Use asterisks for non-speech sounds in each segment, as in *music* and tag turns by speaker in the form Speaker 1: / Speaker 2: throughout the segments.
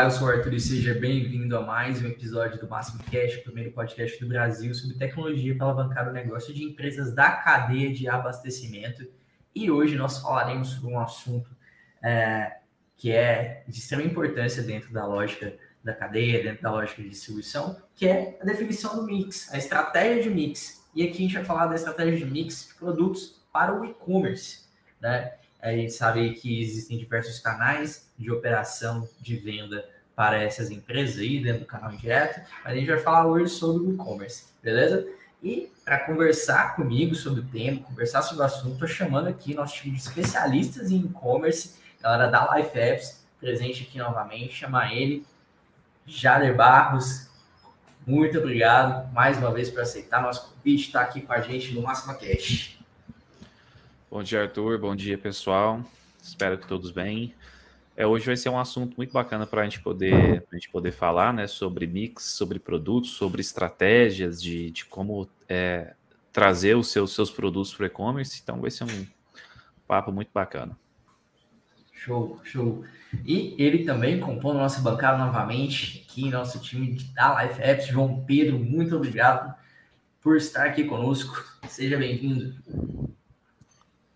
Speaker 1: Olá, eu sou o Arthur e seja bem-vindo a mais um episódio do Máximo Cash, o primeiro podcast do Brasil sobre tecnologia para alavancar o negócio de empresas da cadeia de abastecimento. E hoje nós falaremos sobre um assunto é, que é de extrema importância dentro da lógica da cadeia, dentro da lógica de distribuição, que é a definição do mix, a estratégia de mix. E aqui a gente vai falar da estratégia de mix de produtos para o e-commerce, né? A gente sabe que existem diversos canais de operação de venda para essas empresas aí dentro do canal direto, mas a gente vai falar hoje sobre o e-commerce, beleza? E para conversar comigo sobre o tema, conversar sobre o assunto, estou chamando aqui nosso time de especialistas em e-commerce, galera da Life Apps, presente aqui novamente, chamar ele, Jader Barros. Muito obrigado mais uma vez por aceitar nosso convite, estar aqui com a gente no Máxima Cash.
Speaker 2: Bom dia, Arthur. Bom dia, pessoal. Espero que todos bem. É, hoje vai ser um assunto muito bacana para a gente poder a gente poder falar, né, sobre mix, sobre produtos, sobre estratégias de, de como é, trazer os seus, seus produtos para o e-commerce. Então, vai ser um papo muito bacana.
Speaker 1: Show, show. E ele também compondo nossa bancada novamente, aqui nosso time da Life Apps, João Pedro, muito obrigado por estar aqui conosco. Seja bem-vindo.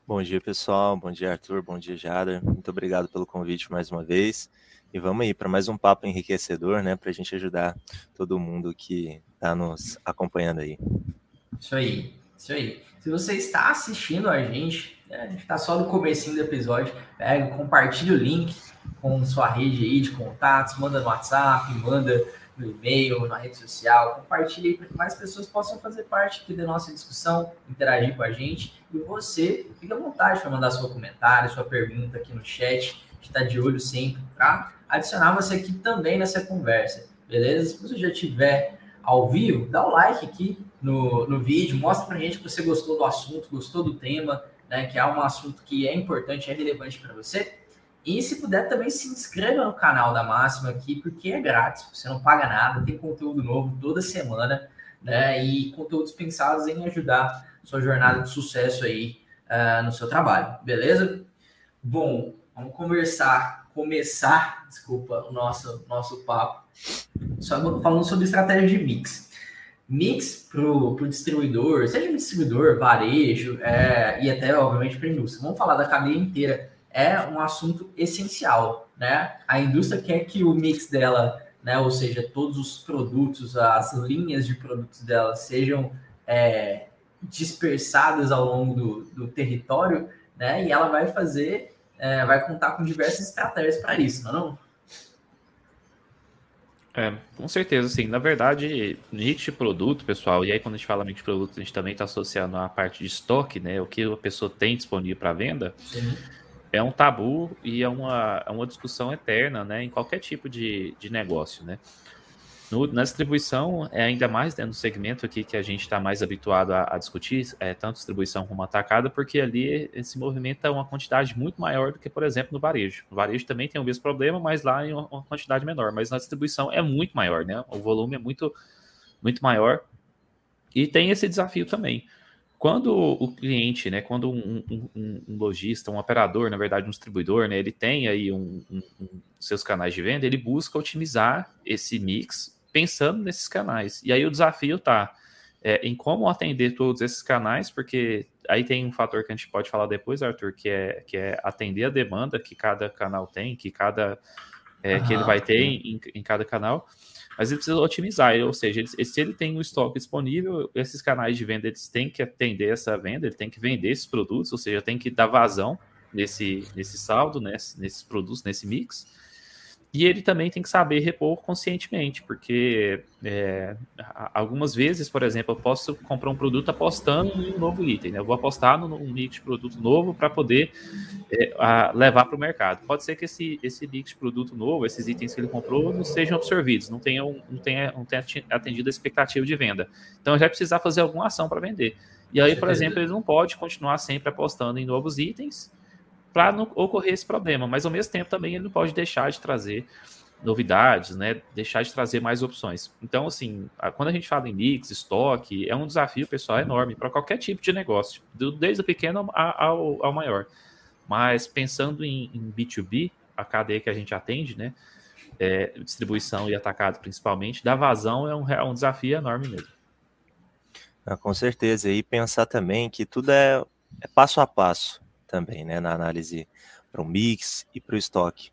Speaker 3: Bom dia, pessoal. Bom dia, Arthur. Bom dia, Jada. Muito obrigado pelo convite mais uma vez. E vamos aí para mais um papo enriquecedor, né? Para a gente ajudar todo mundo que está nos acompanhando aí.
Speaker 1: Isso aí, isso aí. Se você está assistindo a gente, né, a gente está só no comecinho do episódio, pega, compartilha o link com sua rede aí de contatos, manda no WhatsApp, manda no e-mail, na rede social, compartilhe para que mais pessoas possam fazer parte aqui da nossa discussão, interagir com a gente. E você, fica à vontade para mandar seu comentário, sua pergunta aqui no chat. A gente está de olho sempre para adicionar você aqui também nessa conversa, beleza? Se você já tiver ao vivo, dá o um like aqui no, no vídeo, mostra para a gente que você gostou do assunto, gostou do tema, né, que é um assunto que é importante, é relevante para você. E se puder também se inscreva no canal da Máxima aqui, porque é grátis, você não paga nada, tem conteúdo novo toda semana, né? E conteúdos pensados em ajudar sua jornada de sucesso aí uh, no seu trabalho, beleza? Bom, vamos conversar, começar, desculpa, o nosso, nosso papo, só falando sobre estratégia de mix. Mix para o distribuidor, seja um distribuidor, varejo é, e até, obviamente, para indústria. Vamos falar da cadeia inteira é um assunto essencial, né? A indústria quer que o mix dela, né, ou seja, todos os produtos, as linhas de produtos dela sejam é, dispersadas ao longo do, do, território, né? E ela vai fazer, é, vai contar com diversas estratégias para isso, não é? Não?
Speaker 2: É, com certeza, sim. Na verdade, mix de produto, pessoal, e aí quando a gente fala mix de produto, a gente também está associando a parte de estoque, né? O que a pessoa tem disponível para venda. Sim é um tabu e é uma, é uma discussão eterna, né, em qualquer tipo de, de negócio, né. No, na distribuição, é ainda mais né, no segmento aqui que a gente está mais habituado a, a, discutir, é, tanto distribuição como atacada, porque ali esse movimento é uma quantidade muito maior do que, por exemplo, no varejo. No varejo também tem o mesmo problema, mas lá em uma, quantidade menor. Mas na distribuição é muito maior, né? O volume é muito, muito maior. E tem esse desafio também. Quando o cliente, né, quando um, um, um, lojista, um operador, na verdade, um distribuidor, né, ele tem aí um, seus canais de venda, ele busca otimizar esse mix pensando nesses canais. E aí o desafio está é, em como atender todos esses canais, porque aí tem um fator que a gente pode falar depois, Arthur, que é, que é atender a demanda que cada canal tem, que cada é, que ele vai ter em, em cada canal mas ele precisa otimizar, ou seja, ele, se ele tem um estoque disponível, esses canais de venda eles têm que atender essa venda, ele tem que vender esses produtos, ou seja, tem que dar vazão nesse, nesse saldo, nesse, nesses produtos, nesse mix. E ele também tem que saber repor conscientemente, porque é, algumas vezes, por exemplo, eu posso comprar um produto apostando em um novo item. Né? Eu vou apostar num mix de produto novo para poder é, a, levar para o mercado. Pode ser que esse, esse mix de produto novo, esses itens que ele comprou, não sejam absorvidos, não tenham, não tenha, não tenha atendido a expectativa de venda. Então, já vai precisar fazer alguma ação para vender. E aí, por exemplo, ele não pode continuar sempre apostando em novos itens para não ocorrer esse problema, mas ao mesmo tempo também ele não pode deixar de trazer novidades, né? Deixar de trazer mais opções. Então, assim, quando a gente fala em mix, estoque, é um desafio pessoal enorme para qualquer tipo de negócio, desde o pequeno ao, ao maior. Mas pensando em, em, B2B, a cadeia que a gente atende, né? é, distribuição e atacado principalmente, da vazão é um, é um desafio enorme mesmo.
Speaker 3: Ah, com certeza. E pensar também que tudo é, é passo a passo também, né? Na análise para o mix e para o estoque.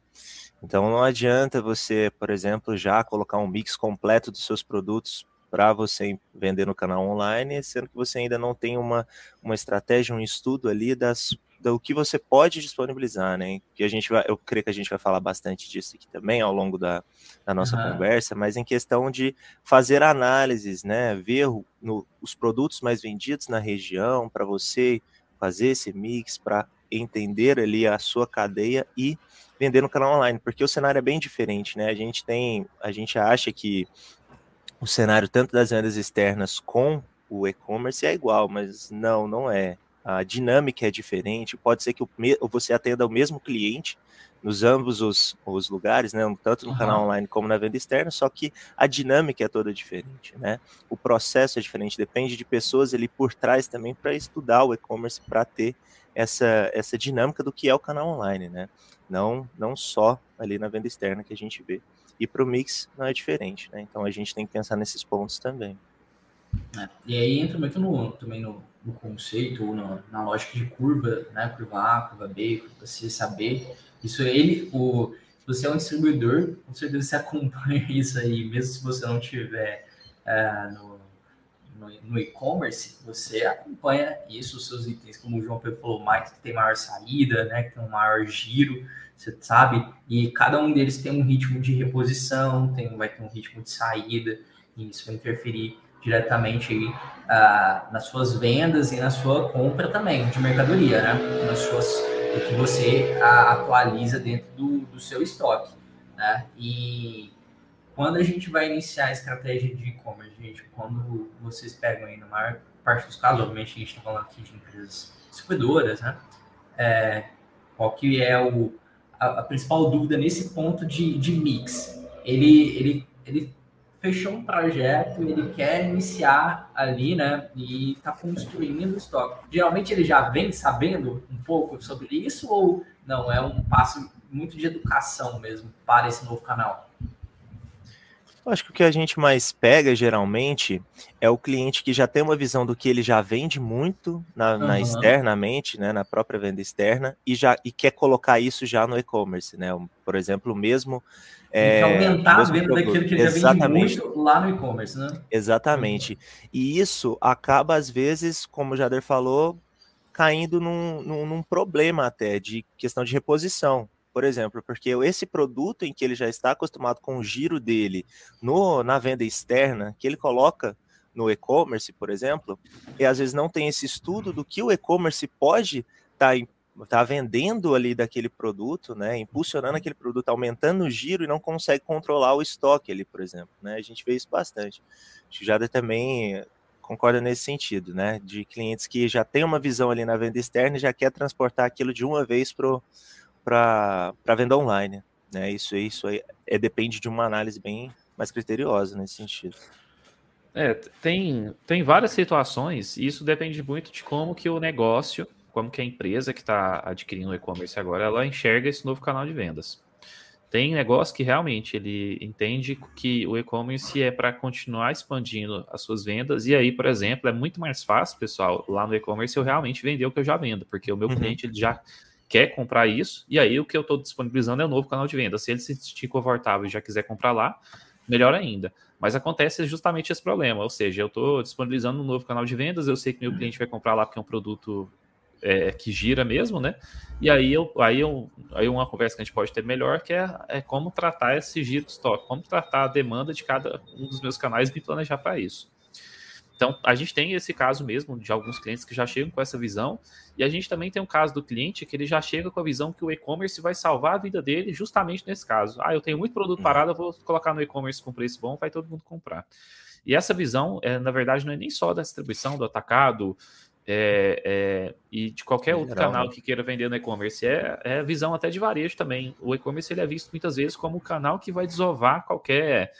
Speaker 3: Então não adianta você, por exemplo, já colocar um mix completo dos seus produtos para você vender no canal online, sendo que você ainda não tem uma, uma estratégia, um estudo ali das do que você pode disponibilizar, né? Que a gente vai, eu creio que a gente vai falar bastante disso aqui também ao longo da, da nossa uhum. conversa, mas em questão de fazer análises, né? Ver no, os produtos mais vendidos na região para você fazer esse mix para entender ali a sua cadeia e vender no canal online, porque o cenário é bem diferente, né? A gente tem, a gente acha que o cenário tanto das vendas externas com o e-commerce é igual, mas não, não é a dinâmica é diferente, pode ser que você atenda o mesmo cliente nos ambos os, os lugares, né, tanto no uhum. canal online como na venda externa, só que a dinâmica é toda diferente, né? O processo é diferente, depende de pessoas ali por trás também para estudar o e-commerce para ter essa, essa dinâmica do que é o canal online, né? Não, não só ali na venda externa que a gente vê. E para o mix não é diferente, né? Então a gente tem que pensar nesses pontos também.
Speaker 1: É, e aí entra muito no, também no, no conceito ou na, na, lógica de curva, né? Curva A, curva B, curva C, saber. Isso ele, o, se você é um distribuidor, com certeza você *laughs* acompanha isso aí, mesmo se você não tiver é, no, no, no e-commerce, você acompanha isso, os seus itens, como o João Pedro falou, mais que tem maior saída, né? Que tem um maior giro, você sabe, e cada um deles tem um ritmo de reposição, tem, vai ter um ritmo de saída, e isso vai interferir diretamente aí, uh, nas suas vendas e na sua compra também de mercadoria, né? Nas suas, o que você uh, atualiza dentro do, do seu estoque, né? E quando a gente vai iniciar a estratégia de e-commerce, gente, quando vocês pegam aí, na maior parte dos casos, obviamente a gente está falando aqui de empresas distribuidoras, né? É, qual que é o, a, a, principal dúvida nesse ponto de, de mix? Ele, ele, ele fechou um projeto, ele quer iniciar ali, né? E está construindo o estoque. Geralmente ele já vem sabendo um pouco sobre isso ou não? É um passo muito de educação mesmo para esse novo canal?
Speaker 3: Eu acho que o que a gente mais pega geralmente é o cliente que já tem uma visão do que ele já vende muito na, uhum. na externamente, né, na própria venda externa, e já e quer colocar isso já no e-commerce, né? Por exemplo, o mesmo
Speaker 1: é, aumentar a venda daquilo que ele Exatamente. já vende muito lá no e-commerce, né?
Speaker 3: Exatamente. E isso acaba, às vezes, como o Jader falou, caindo num, num, num, problema até de questão de reposição. Por exemplo, porque esse produto em que ele já está acostumado com o giro dele no, na venda externa, que ele coloca no e-commerce, por exemplo, e às vezes não tem esse estudo do que o e-commerce pode estar tá tá vendendo ali daquele produto, né, impulsionando aquele produto, aumentando o giro e não consegue controlar o estoque ali, por exemplo, né? A gente vê isso bastante. Acho que o Jada também concorda nesse sentido, né? De clientes que já tem uma visão ali na venda externa e já quer transportar aquilo de uma vez para a venda online, né? Isso, isso aí é, depende de uma análise bem mais criteriosa nesse sentido.
Speaker 2: É, tem, tem várias situações, e isso depende muito de como que o negócio como que a empresa que está adquirindo o e-commerce agora, ela enxerga esse novo canal de vendas. Tem negócio que realmente ele entende que o e-commerce é para continuar expandindo as suas vendas, e aí, por exemplo, é muito mais fácil, pessoal, lá no e-commerce eu realmente vender o que eu já vendo, porque o meu uhum. cliente ele já quer comprar isso, e aí o que eu estou disponibilizando é o novo canal de venda. Se ele se sentir confortável e já quiser comprar lá, melhor ainda. Mas acontece justamente esse problema, ou seja, eu estou disponibilizando um novo canal de vendas, eu sei que meu cliente vai comprar lá porque é um produto é, que gira mesmo, né? E aí, eu, aí, eu, aí uma conversa que a gente pode ter melhor que é, é como tratar esse giro de estoque, como tratar a demanda de cada um dos meus canais e me planejar para isso. Então, a gente tem esse caso mesmo de alguns clientes que já chegam com essa visão, e a gente também tem um caso do cliente que ele já chega com a visão que o e-commerce vai salvar a vida dele justamente nesse caso. Ah, eu tenho muito produto parado, eu vou colocar no e-commerce com preço bom, vai todo mundo comprar. E essa visão, é, na verdade, não é nem só da distribuição, do atacado, é, é, e de qualquer outro canal né? que queira vender no e-commerce. É, é visão até de varejo também. O e-commerce ele é visto muitas vezes como o canal que vai desovar qualquer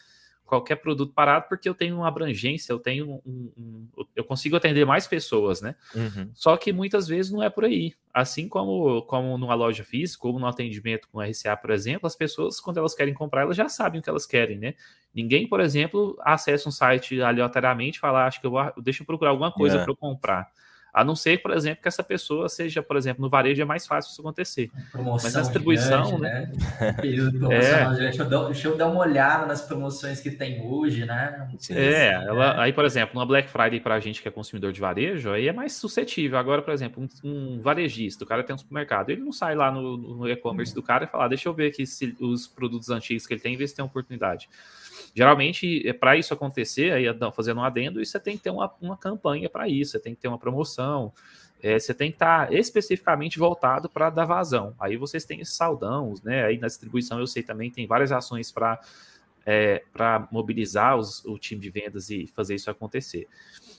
Speaker 2: qualquer produto parado porque eu tenho uma abrangência, eu tenho um, um eu consigo atender mais pessoas, né? Uhum. Só que muitas vezes não é por aí. Assim como, como numa loja física ou no atendimento com RCA, por exemplo, as pessoas, quando elas querem comprar, elas já sabem o que elas querem, né? Ninguém, por exemplo, acessa um site aleatoriamente e fala, ah, acho que eu vou, deixa eu procurar alguma coisa é. para eu comprar. A não ser, por exemplo, que essa pessoa seja, por exemplo, no varejo é mais fácil isso acontecer.
Speaker 1: Promoção Mas na distribuição, gigante, né? né? *laughs* é. deixa, eu dar, deixa eu dar uma olhada nas promoções que tem hoje, né?
Speaker 2: É, ela, é. aí, por exemplo, uma Black Friday para a gente que é consumidor de varejo, aí é mais suscetível. Agora, por exemplo, um, um varejista, o cara tem um supermercado, ele não sai lá no, no e-commerce do cara e fala, ah, deixa eu ver aqui se os produtos antigos que ele tem, ver se tem oportunidade. Geralmente, é para isso acontecer, aí fazendo um adendo, você tem que ter uma, uma campanha para isso, você tem que ter uma promoção, é, você tem que estar tá especificamente voltado para dar vazão. Aí vocês têm esses saldão, né? Aí na distribuição eu sei também tem várias ações para é, para mobilizar os, o time de vendas e fazer isso acontecer.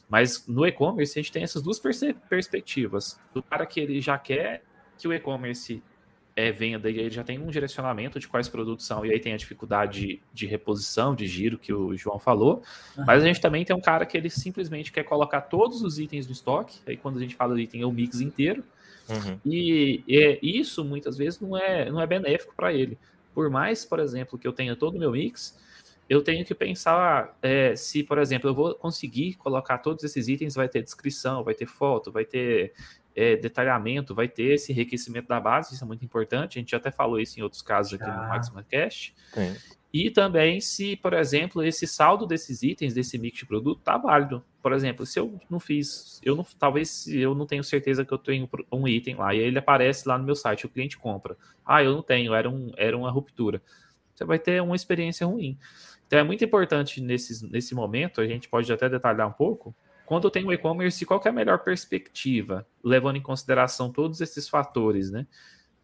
Speaker 2: Mas no e-commerce a gente tem essas duas perspectivas. Do cara que ele já quer que o e-commerce é venda e aí já tem um direcionamento de quais produtos são, e aí tem a dificuldade de, de reposição, de giro que o João falou. Uhum. Mas a gente também tem um cara que ele simplesmente quer colocar todos os itens no estoque, aí quando a gente fala de item é o mix inteiro. Uhum. E, e, isso muitas vezes não é, não é benéfico para ele. Por mais, por exemplo, que eu tenha todo o meu mix, eu tenho que pensar é, se, por exemplo, eu vou conseguir colocar todos esses itens, vai ter descrição, vai ter foto, vai ter é, detalhamento, vai ter esse enriquecimento da base, isso é muito importante. A gente até falou isso em outros casos aqui no Maximum Cash. E também se, por exemplo, esse saldo desses itens, desse mix de produto, tá válido. Por exemplo, se eu não fiz, eu não, talvez eu não tenho certeza que eu tenho um item lá, e aí ele aparece lá no meu site, o cliente compra. Ah, eu não tenho, era, um, era uma ruptura. Você vai ter uma experiência ruim. Então é muito importante nesse, nesse momento, a gente pode até detalhar um pouco, quando eu tenho um e-commerce, qual é a melhor perspectiva, levando em consideração todos esses fatores, né?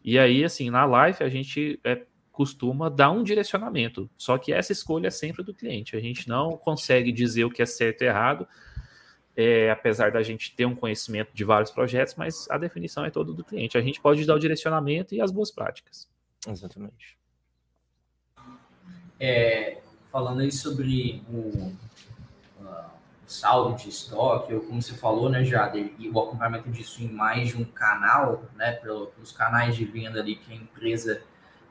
Speaker 2: E aí, assim, na live a gente é, costuma dar um direcionamento, só que essa escolha é sempre do cliente. A gente não consegue dizer o que é certo e errado, é, apesar da gente ter um conhecimento de vários projetos, mas a definição é toda do cliente. A gente pode dar o direcionamento e as boas práticas.
Speaker 3: Exatamente.
Speaker 1: É, falando aí sobre o saldo de estoque, ou como você falou, né, Jader, e o acompanhamento disso em mais de um canal, né, pelos canais de venda ali que a empresa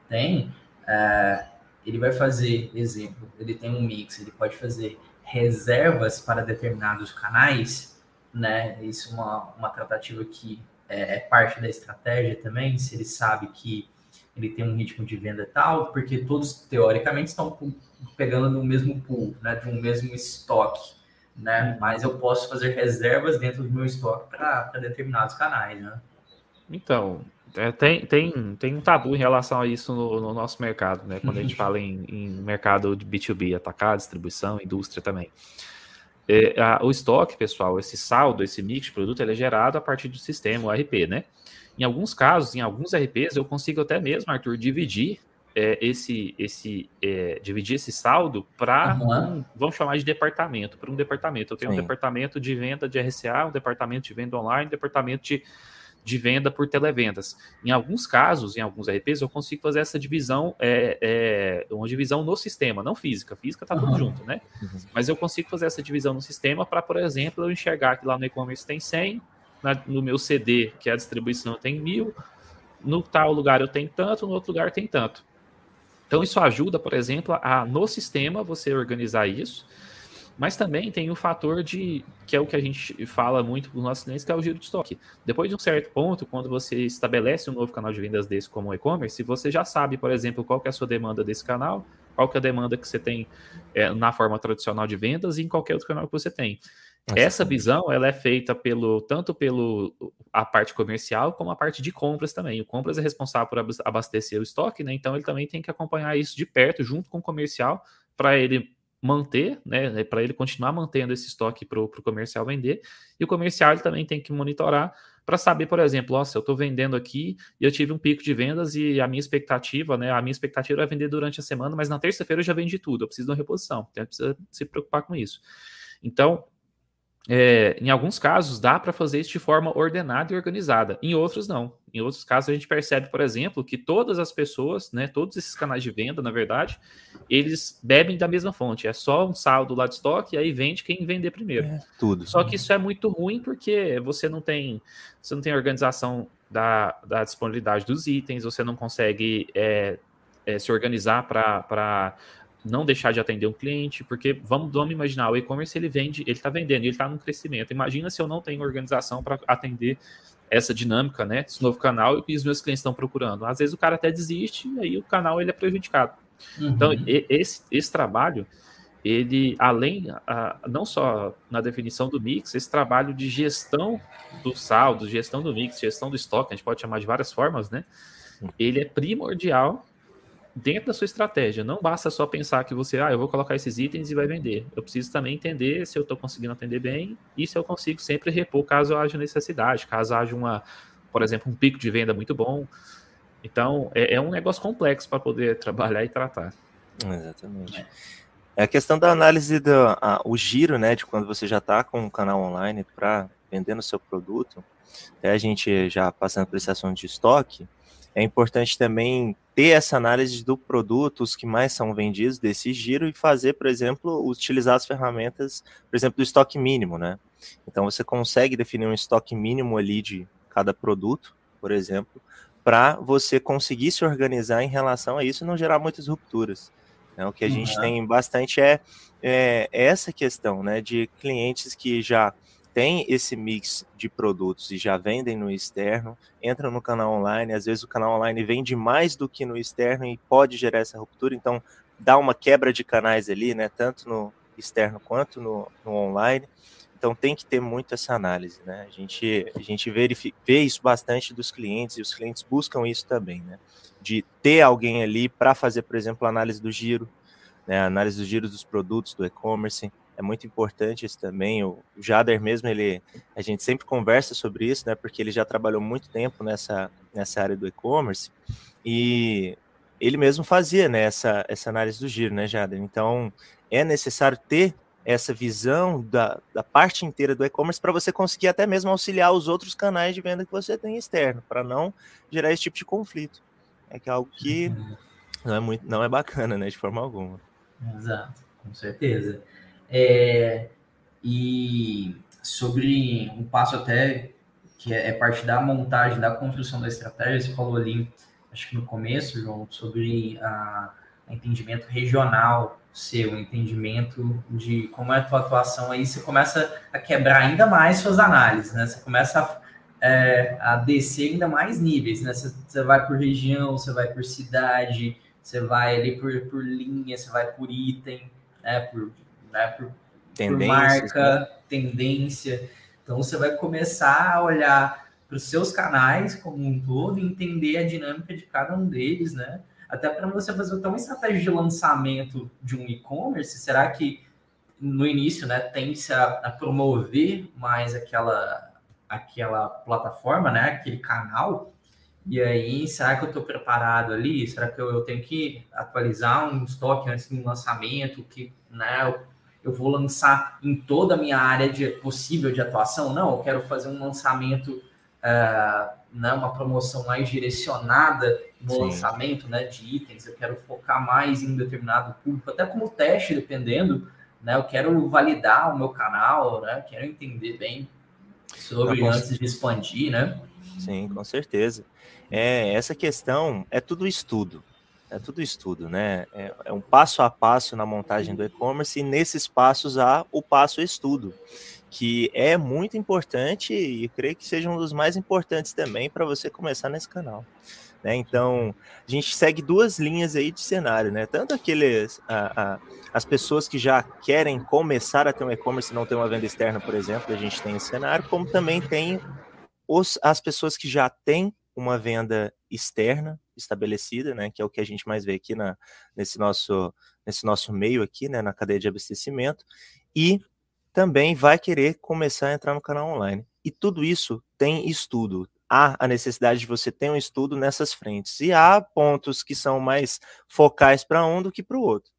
Speaker 1: tem, é, ele vai fazer, exemplo, ele tem um mix, ele pode fazer reservas para determinados canais, né, isso é uma, uma tratativa que é, é parte da estratégia também, se ele sabe que ele tem um ritmo de venda tal, porque todos, teoricamente, estão pegando no mesmo pool, né, de um mesmo estoque né? Mas eu posso fazer reservas dentro do meu estoque para determinados canais, né?
Speaker 2: Então, é, tem, tem, tem um tabu em relação a isso no, no nosso mercado, né? Quando a gente fala em, em, mercado de B2B, atacar, distribuição, indústria também. É, a, o estoque, pessoal, esse saldo, esse mix de produto, ele é gerado a partir do sistema, o RP, né? Em alguns casos, em alguns RPs, eu consigo até mesmo, Arthur, dividir é, esse, esse é, dividir esse saldo para, uhum. um, vamos chamar de departamento, para um departamento. Eu tenho Sim. um departamento de venda de RCA, um departamento de venda online, um departamento de, de venda por televendas. Em alguns casos, em alguns RPs, eu consigo fazer essa divisão, é, é uma divisão no sistema, não física. Física está uhum. tudo junto, né? Uhum. Mas eu consigo fazer essa divisão no sistema para, por exemplo, eu enxergar que lá no e-commerce tem 100, na, no meu CD, que é a distribuição, tem mil, no tal lugar eu tenho tanto, no outro lugar tem tanto. Então, isso ajuda, por exemplo, a no sistema você organizar isso, mas também tem o fator de, que é o que a gente fala muito para os nossos clientes, que é o giro de estoque. Depois de um certo ponto, quando você estabelece um novo canal de vendas desse como e-commerce, você já sabe, por exemplo, qual é a sua demanda desse canal, qual é a demanda que você tem é, na forma tradicional de vendas e em qualquer outro canal que você tem. Essa visão ela é feita pelo tanto pelo a parte comercial como a parte de compras também. O compras é responsável por abastecer o estoque, né? Então ele também tem que acompanhar isso de perto junto com o comercial para ele manter, né? Para ele continuar mantendo esse estoque para o comercial vender. E o comercial ele também tem que monitorar para saber, por exemplo, ó, se eu estou vendendo aqui e eu tive um pico de vendas e a minha expectativa, né? A minha expectativa é vender durante a semana, mas na terça-feira eu já vendi tudo. Eu preciso de uma reposição. Então, precisa se preocupar com isso. Então, é, em alguns casos, dá para fazer isso de forma ordenada e organizada. Em outros, não. Em outros casos, a gente percebe, por exemplo, que todas as pessoas, né, todos esses canais de venda, na verdade, eles bebem da mesma fonte. É só um saldo lá de estoque e aí vende quem vender primeiro. É,
Speaker 3: tudo.
Speaker 2: Só que isso é muito ruim porque você não tem, você não tem organização da, da disponibilidade dos itens, você não consegue é, é, se organizar para não deixar de atender um cliente, porque vamos, vamos imaginar, o e-commerce ele vende, ele está vendendo, ele está num crescimento. Imagina se eu não tenho organização para atender essa dinâmica, né? Esse novo canal e os meus clientes estão procurando. Às vezes o cara até desiste e aí o canal ele é prejudicado. Uhum. Então, esse, esse trabalho, ele, além, a, não só na definição do mix, esse trabalho de gestão do saldo, gestão do mix, gestão do estoque, a gente pode chamar de várias formas, né? Ele é primordial dentro da sua estratégia. Não basta só pensar que você, ah, eu vou colocar esses itens e vai vender. Eu preciso também entender se eu estou conseguindo atender bem e se eu consigo sempre repor caso haja necessidade, caso haja uma, por exemplo, um pico de venda muito bom. Então, é, é um negócio complexo para poder *laughs* trabalhar e tratar.
Speaker 3: Exatamente. É a questão da análise do a, o giro, né, de quando você já está com um canal online para vendendo o seu produto. Até a gente já passando por esse assunto de estoque, é importante também ter essa análise do produto, os que mais são vendidos desse giro e fazer, por exemplo, utilizar as ferramentas, por exemplo, do estoque mínimo, né? Então você consegue definir um estoque mínimo ali de cada produto, por exemplo, para você conseguir se organizar em relação a isso e não gerar muitas rupturas. Né? O que a uhum. gente tem bastante é, é, essa questão, né, de clientes que já tem esse mix de produtos e já vendem no externo, entram no canal online, às vezes o canal online vende mais do que no externo e pode gerar essa ruptura, então dá uma quebra de canais ali, né, tanto no externo quanto no, no online. Então tem que ter muito essa análise, né? A gente, a gente verifica, vê isso bastante dos clientes e os clientes buscam isso também, né? De ter alguém ali para fazer, por exemplo, análise do giro, né? Análise do giro dos produtos do e-commerce, é muito importante isso também. O Jader mesmo, ele, a gente sempre conversa sobre isso, né? Porque ele já trabalhou muito tempo nessa, nessa área do e-commerce e ele mesmo fazia né, essa, essa análise do giro, né, Jader? Então é necessário ter essa visão da, da parte inteira do e-commerce para você conseguir até mesmo auxiliar os outros canais de venda que você tem externo, para não gerar esse tipo de conflito. É que é algo que uhum. não é muito, não é bacana, né, de forma alguma.
Speaker 1: Exato, com certeza. É, e sobre um passo até que é, é parte da montagem, da construção da estratégia, você falou ali, acho que no começo, João, sobre a, a entendimento regional seu, entendimento de como é a tua atuação, aí você começa a quebrar ainda mais suas análises, né? Você começa a, é, a descer ainda mais níveis, né? Você, vai por região, você vai por cidade, você vai ali por, por linha, você vai por item, né? Por né? Por, por marca, né? tendência. Então você vai começar a olhar para os seus canais como um todo e entender a dinâmica de cada um deles, né? Até para você fazer até uma estratégia de lançamento de um e-commerce, será que no início, né, tem-se a, a, promover mais aquela aquela plataforma, né, aquele canal, e aí, será que eu estou preparado ali? Será que eu, eu, tenho que atualizar um estoque antes do lançamento? Que, né, eu vou lançar em toda a minha área de, possível de atuação. Não, eu quero fazer um lançamento, uh, né, uma promoção mais direcionada no Sim. lançamento né, de itens. Eu quero focar mais em um determinado público, até como teste, dependendo. Né, eu quero validar o meu canal, né, quero entender bem sobre Não, antes de expandir, né?
Speaker 3: Sim, com certeza. É, essa questão é tudo estudo. É tudo estudo, né? É, é um passo a passo na montagem do e-commerce e nesses passos há o passo estudo, que é muito importante e creio que seja um dos mais importantes também para você começar nesse canal. Né? Então, a gente segue duas linhas aí de cenário, né? Tanto aqueles, a, a, as pessoas que já querem começar a ter um e-commerce e não ter uma venda externa, por exemplo, a gente tem esse cenário, como também tem os, as pessoas que já têm uma venda externa estabelecida, né, que é o que a gente mais vê aqui na, nesse, nosso, nesse nosso meio aqui, né, na cadeia de abastecimento, e também vai querer começar a entrar no canal online. E tudo isso tem estudo. Há a necessidade de você ter um estudo nessas frentes. E há pontos que são mais focais para um do que para o outro.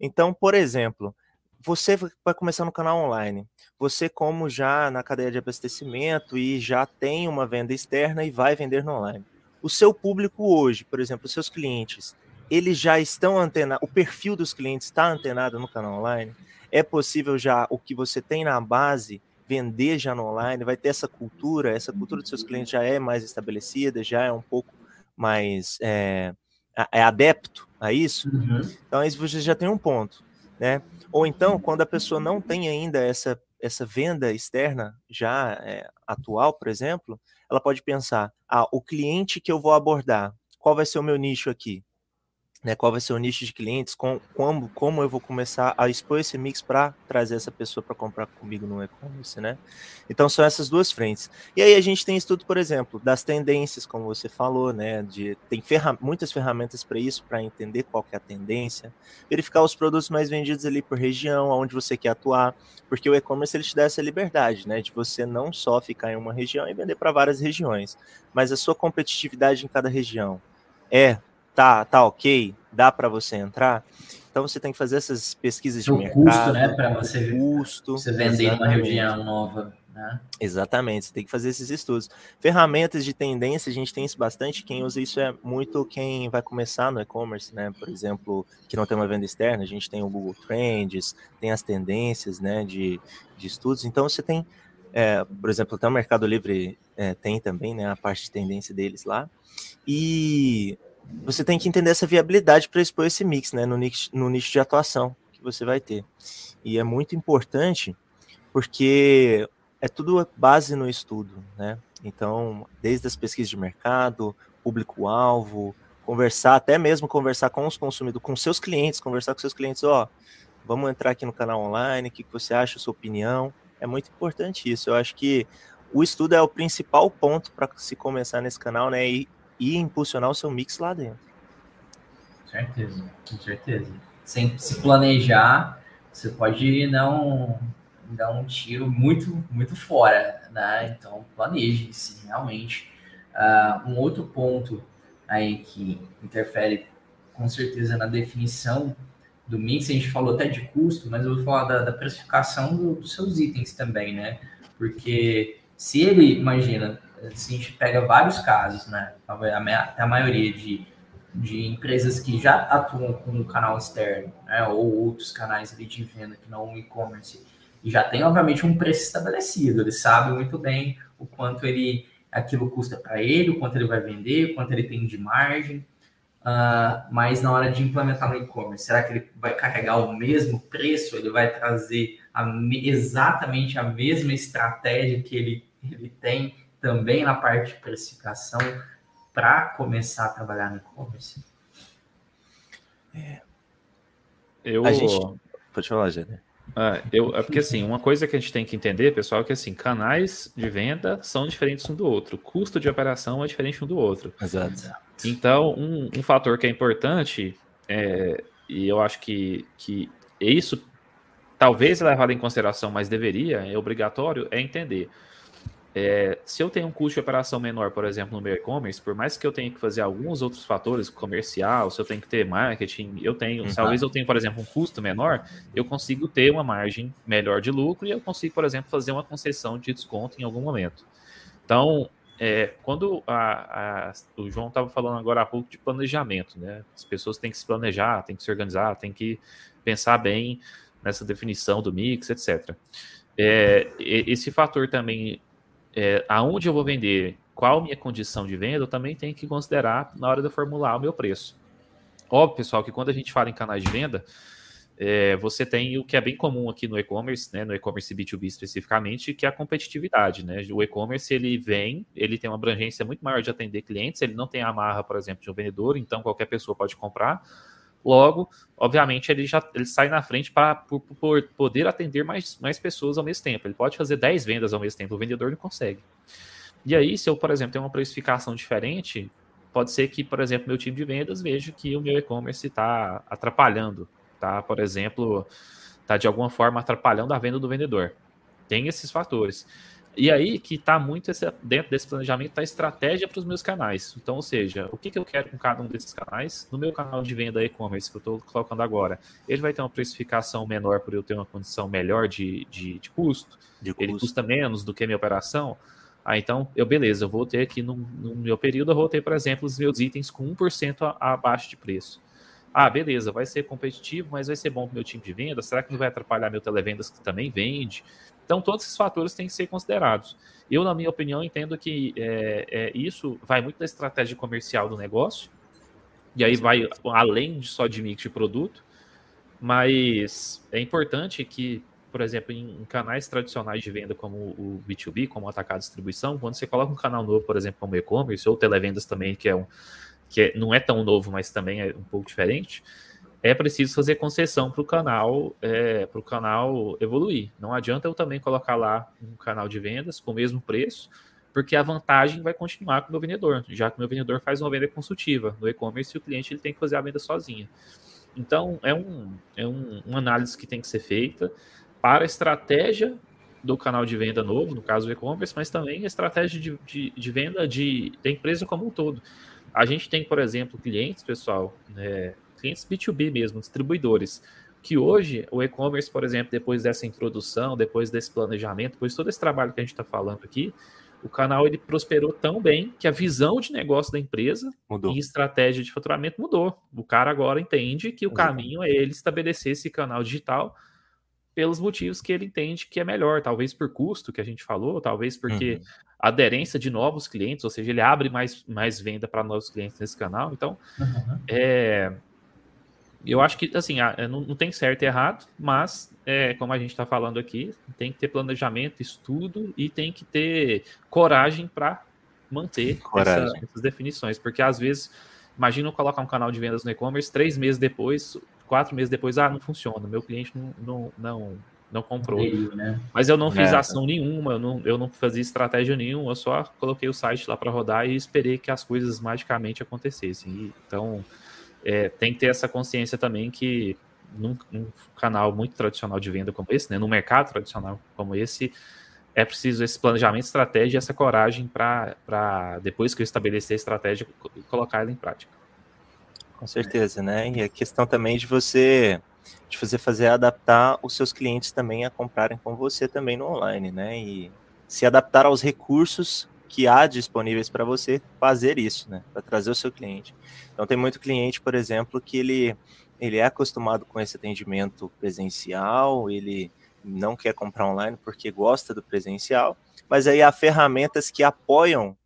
Speaker 3: Então, por exemplo, você vai começar no canal online. Você, como já na cadeia de abastecimento e já tem uma venda externa e vai vender no online. O seu público hoje, por exemplo, os seus clientes, eles já estão antenados, o perfil dos clientes está antenado no canal online. É possível já o que você tem na base vender já no online, vai ter essa cultura, essa cultura dos seus clientes já é mais estabelecida, já é um pouco mais é, é adepto a isso. Uhum. Então aí você já tem um ponto, né? Ou então quando a pessoa não tem ainda essa essa venda externa já é, atual, por exemplo, ela pode pensar: ah, o cliente que eu vou abordar, qual vai ser o meu nicho aqui? Né, qual vai ser o nicho de clientes, com, como, como eu vou começar a expor esse mix para trazer essa pessoa para comprar comigo no e-commerce, né? Então são essas duas frentes. E aí a gente tem estudo, por exemplo, das tendências, como você falou, né? De, tem ferra muitas ferramentas para isso, para entender qual é a tendência, verificar os produtos mais vendidos ali por região, aonde você quer atuar, porque o e-commerce ele te dá essa liberdade, né? De você não só ficar em uma região e vender para várias regiões, mas a sua competitividade em cada região é tá, tá ok, dá para você entrar. Então você tem que fazer essas pesquisas de o mercado.
Speaker 1: custo, né, para você, custo, você vender em uma região nova. Né?
Speaker 3: Exatamente, você tem que fazer esses estudos. Ferramentas de tendência, a gente tem isso bastante. Quem usa isso é muito quem vai começar no e-commerce, né? Por exemplo, que não tem uma venda externa, a gente tem o Google Trends, tem as tendências né, de, de estudos. Então você tem, é, por exemplo, até o Mercado Livre é, tem também né, a parte de tendência deles lá. E você tem que entender essa viabilidade para expor esse mix, né, no nicho, no nicho de atuação que você vai ter. E é muito importante porque é tudo base no estudo, né? Então, desde as pesquisas de mercado, público-alvo, conversar, até mesmo conversar com os consumidores, com seus clientes, conversar com seus clientes, ó, vamos entrar aqui no canal online, o que você acha, sua opinião. É muito importante isso. Eu acho que o estudo é o principal ponto para se começar nesse canal, né? E e impulsionar o seu mix lá dentro.
Speaker 1: Com certeza, com certeza. Sem se planejar, você pode não dar um tiro muito, muito fora, né? Então, planeje-se realmente. Uh, um outro ponto aí que interfere com certeza na definição do mix, a gente falou até de custo, mas eu vou falar da, da precificação do, dos seus itens também, né? Porque se ele, imagina, se a gente pega vários casos, né? A maioria de, de empresas que já atuam com o canal externo, né? Ou outros canais ali de venda que não o e-commerce, e já tem, obviamente, um preço estabelecido. Ele sabe muito bem o quanto ele aquilo custa para ele, o quanto ele vai vender, o quanto ele tem de margem. Uh, mas na hora de implementar no e-commerce, será que ele vai carregar o mesmo preço? Ele vai trazer a, exatamente a mesma estratégia que ele, ele tem também na parte de precificação para começar a trabalhar no e-commerce?
Speaker 2: É. Eu... A gente... Pode falar, Jane. Ah, eu, é porque assim, uma coisa que a gente tem que entender, pessoal, é que assim, canais de venda são diferentes um do outro, custo de operação é diferente um do outro.
Speaker 3: Exato.
Speaker 2: Então, um, um fator que é importante, é, e eu acho que, que isso talvez levado em consideração, mas deveria, é obrigatório, é entender é, se eu tenho um custo de operação menor, por exemplo, no meu e-commerce, por mais que eu tenha que fazer alguns outros fatores, comercial, se eu tenho que ter marketing, eu tenho, uhum. talvez eu tenha, por exemplo, um custo menor, eu consigo ter uma margem melhor de lucro e eu consigo, por exemplo, fazer uma concessão de desconto em algum momento. Então, é, quando a, a, o João estava falando agora há pouco de planejamento, né? As pessoas têm que se planejar, têm que se organizar, têm que pensar bem nessa definição do mix, etc. É, esse fator também é, aonde eu vou vender, qual minha condição de venda, eu também tenho que considerar na hora de formular o meu preço. Óbvio, pessoal, que quando a gente fala em canais de venda, é, você tem o que é bem comum aqui no e-commerce, né, no e-commerce B2B especificamente, que é a competitividade, né? O e-commerce ele vem, ele tem uma abrangência muito maior de atender clientes, ele não tem amarra, por exemplo, de um vendedor, então qualquer pessoa pode comprar. Logo, obviamente, ele já ele sai na frente para poder atender mais, mais pessoas ao mesmo tempo. Ele pode fazer 10 vendas ao mesmo tempo, o vendedor não consegue. E aí, se eu, por exemplo, tenho uma precificação diferente, pode ser que, por exemplo, meu time de vendas veja que o meu e-commerce está atrapalhando, tá? Por exemplo, está de alguma forma atrapalhando a venda do vendedor. Tem esses fatores. E aí que está muito esse, dentro desse planejamento tá a estratégia para os meus canais. Então, ou seja, o que, que eu quero com cada um desses canais? No meu canal de venda e-commerce que eu estou colocando agora, ele vai ter uma precificação menor por eu ter uma condição melhor de, de, de custo. de custo. Ele custa menos do que a minha operação. Ah, então, eu, beleza, eu vou ter aqui no, no meu período, eu vou ter, por exemplo, os meus itens com 1% abaixo de preço. Ah, beleza, vai ser competitivo, mas vai ser bom para o meu time de venda? Será que não vai atrapalhar meu televendas que também vende? Então, todos esses fatores têm que ser considerados. Eu, na minha opinião, entendo que é, é, isso vai muito da estratégia comercial do negócio, e aí vai além de só de mix de produto, mas é importante que, por exemplo, em, canais tradicionais de venda como o B2B, como o atacado distribuição, quando você coloca um canal novo, por exemplo, como e-commerce, ou televendas também, que é um que é, não é tão novo, mas também é um pouco diferente, é preciso fazer concessão para o canal, é, para o canal evoluir. Não adianta eu também colocar lá um canal de vendas com o mesmo preço, porque a vantagem vai continuar com o meu vendedor, já que o meu vendedor faz uma venda consultiva. No e-commerce, o cliente ele tem que fazer a venda sozinho. Então, é, um, é um, uma análise que tem que ser feita para a estratégia do canal de venda novo, no caso o e-commerce, mas também a estratégia de, de, de venda de, da empresa como um todo. A gente tem, por exemplo, clientes, pessoal, né, clientes B2B mesmo, distribuidores, que hoje o e-commerce, por exemplo, depois dessa introdução, depois desse planejamento, depois de todo esse trabalho que a gente está falando aqui, o canal ele prosperou tão bem que a visão de negócio da empresa mudou. e estratégia de faturamento mudou. O cara agora entende que o caminho é ele estabelecer esse canal digital pelos motivos que ele entende que é melhor, talvez por custo que a gente falou, talvez porque uhum. aderência de novos clientes, ou seja, ele abre mais, mais venda para novos clientes nesse canal. Então, uhum. é, eu acho que, assim, é, não, não tem certo e errado, mas, é, como a gente está falando aqui, tem que ter planejamento, estudo e tem que ter coragem para manter essa, essas definições, porque às vezes, imagina eu colocar um canal de vendas no e-commerce, três meses depois, quatro meses depois, ah, não funciona, meu cliente não, não, não, não comprou. né? Mas eu não fiz é. ação nenhuma, eu não, eu não fazia estratégia nenhuma, eu só coloquei o site lá para rodar e esperei que as coisas magicamente acontecessem. Então, é, tem que ter essa consciência também que num, num, canal muito tradicional de venda como esse, né, no mercado tradicional como esse, é preciso esse planejamento, estratégia e essa coragem para, depois que eu estabelecer a estratégia, colocar ela em prática.
Speaker 3: Com certeza, né? E a questão também de você de você fazer adaptar os seus clientes também a comprarem com você também no online, né? E se adaptar aos recursos que há disponíveis para você fazer isso, né? Para trazer o seu cliente. Então tem muito cliente, por exemplo, que ele, ele é acostumado com esse atendimento presencial, ele não quer comprar online porque gosta do presencial, mas aí há ferramentas que apoiam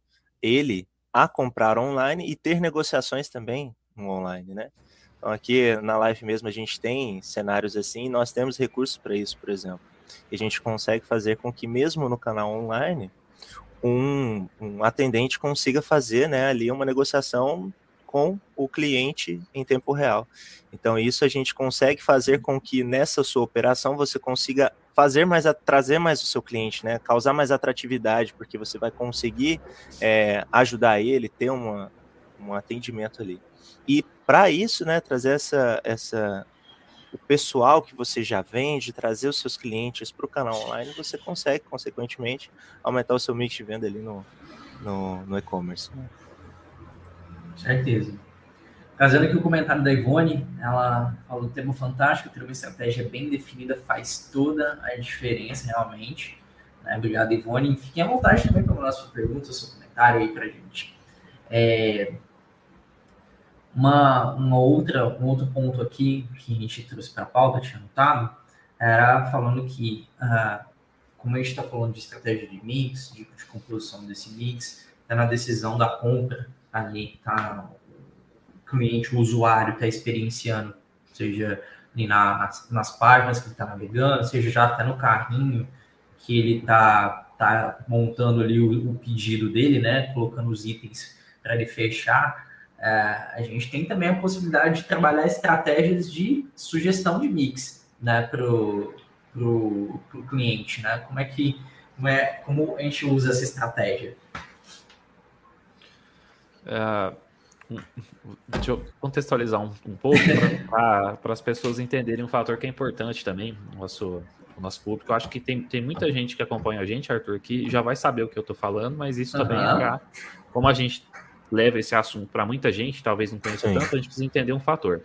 Speaker 3: ele a comprar online e ter negociações também no online, né? Então aqui na live mesmo a gente tem cenários assim, nós temos recursos para isso, por exemplo. E a gente consegue fazer com que mesmo no canal online um, um atendente consiga fazer né, ali uma negociação com o cliente em tempo real. Então, isso a gente consegue fazer com que nessa sua operação você consiga fazer mais, trazer mais o seu cliente, né? Causar mais atratividade, porque você vai conseguir é, ajudar ele, ter uma, um atendimento ali. E para isso, né, trazer essa, essa, o pessoal que você já vende, trazer os seus clientes para o canal online, você consegue, consequentemente, aumentar o seu mix de venda ali no, no, no e-commerce. Né?
Speaker 1: Certeza. Trazendo aqui o comentário da Ivone, ela falou: tema fantástico, ter uma estratégia bem definida faz toda a diferença, realmente. Né? Obrigado, Ivone. Fiquem à vontade também para mandar sua pergunta, seu comentário aí para a gente. É... Uma, uma outra, um outro ponto aqui que a gente trouxe para a pauta, tinha notado, era falando que, uh, como a gente está falando de estratégia de mix, de, de composição desse mix, é na decisão da compra ali tá o cliente, o usuário está experienciando, seja na, nas, nas, páginas que ele está navegando, seja já até no carrinho que ele está tá montando ali o, o, pedido dele, né? Colocando os itens para ele fechar. É, a gente tem também a possibilidade de trabalhar estratégias de sugestão de mix, né? Para o cliente, né? Como é que como, é, como a gente usa essa estratégia?
Speaker 2: É, deixa eu contextualizar um, um pouco para as pessoas entenderem um fator que é importante também no nosso, no nosso público. Eu acho que tem, tem muita gente que acompanha a gente, Arthur, que já vai saber o que eu estou falando, mas isso também é pra, como a gente leva esse assunto para muita gente, talvez não conheça Sim. tanto, a gente precisa entender um fator.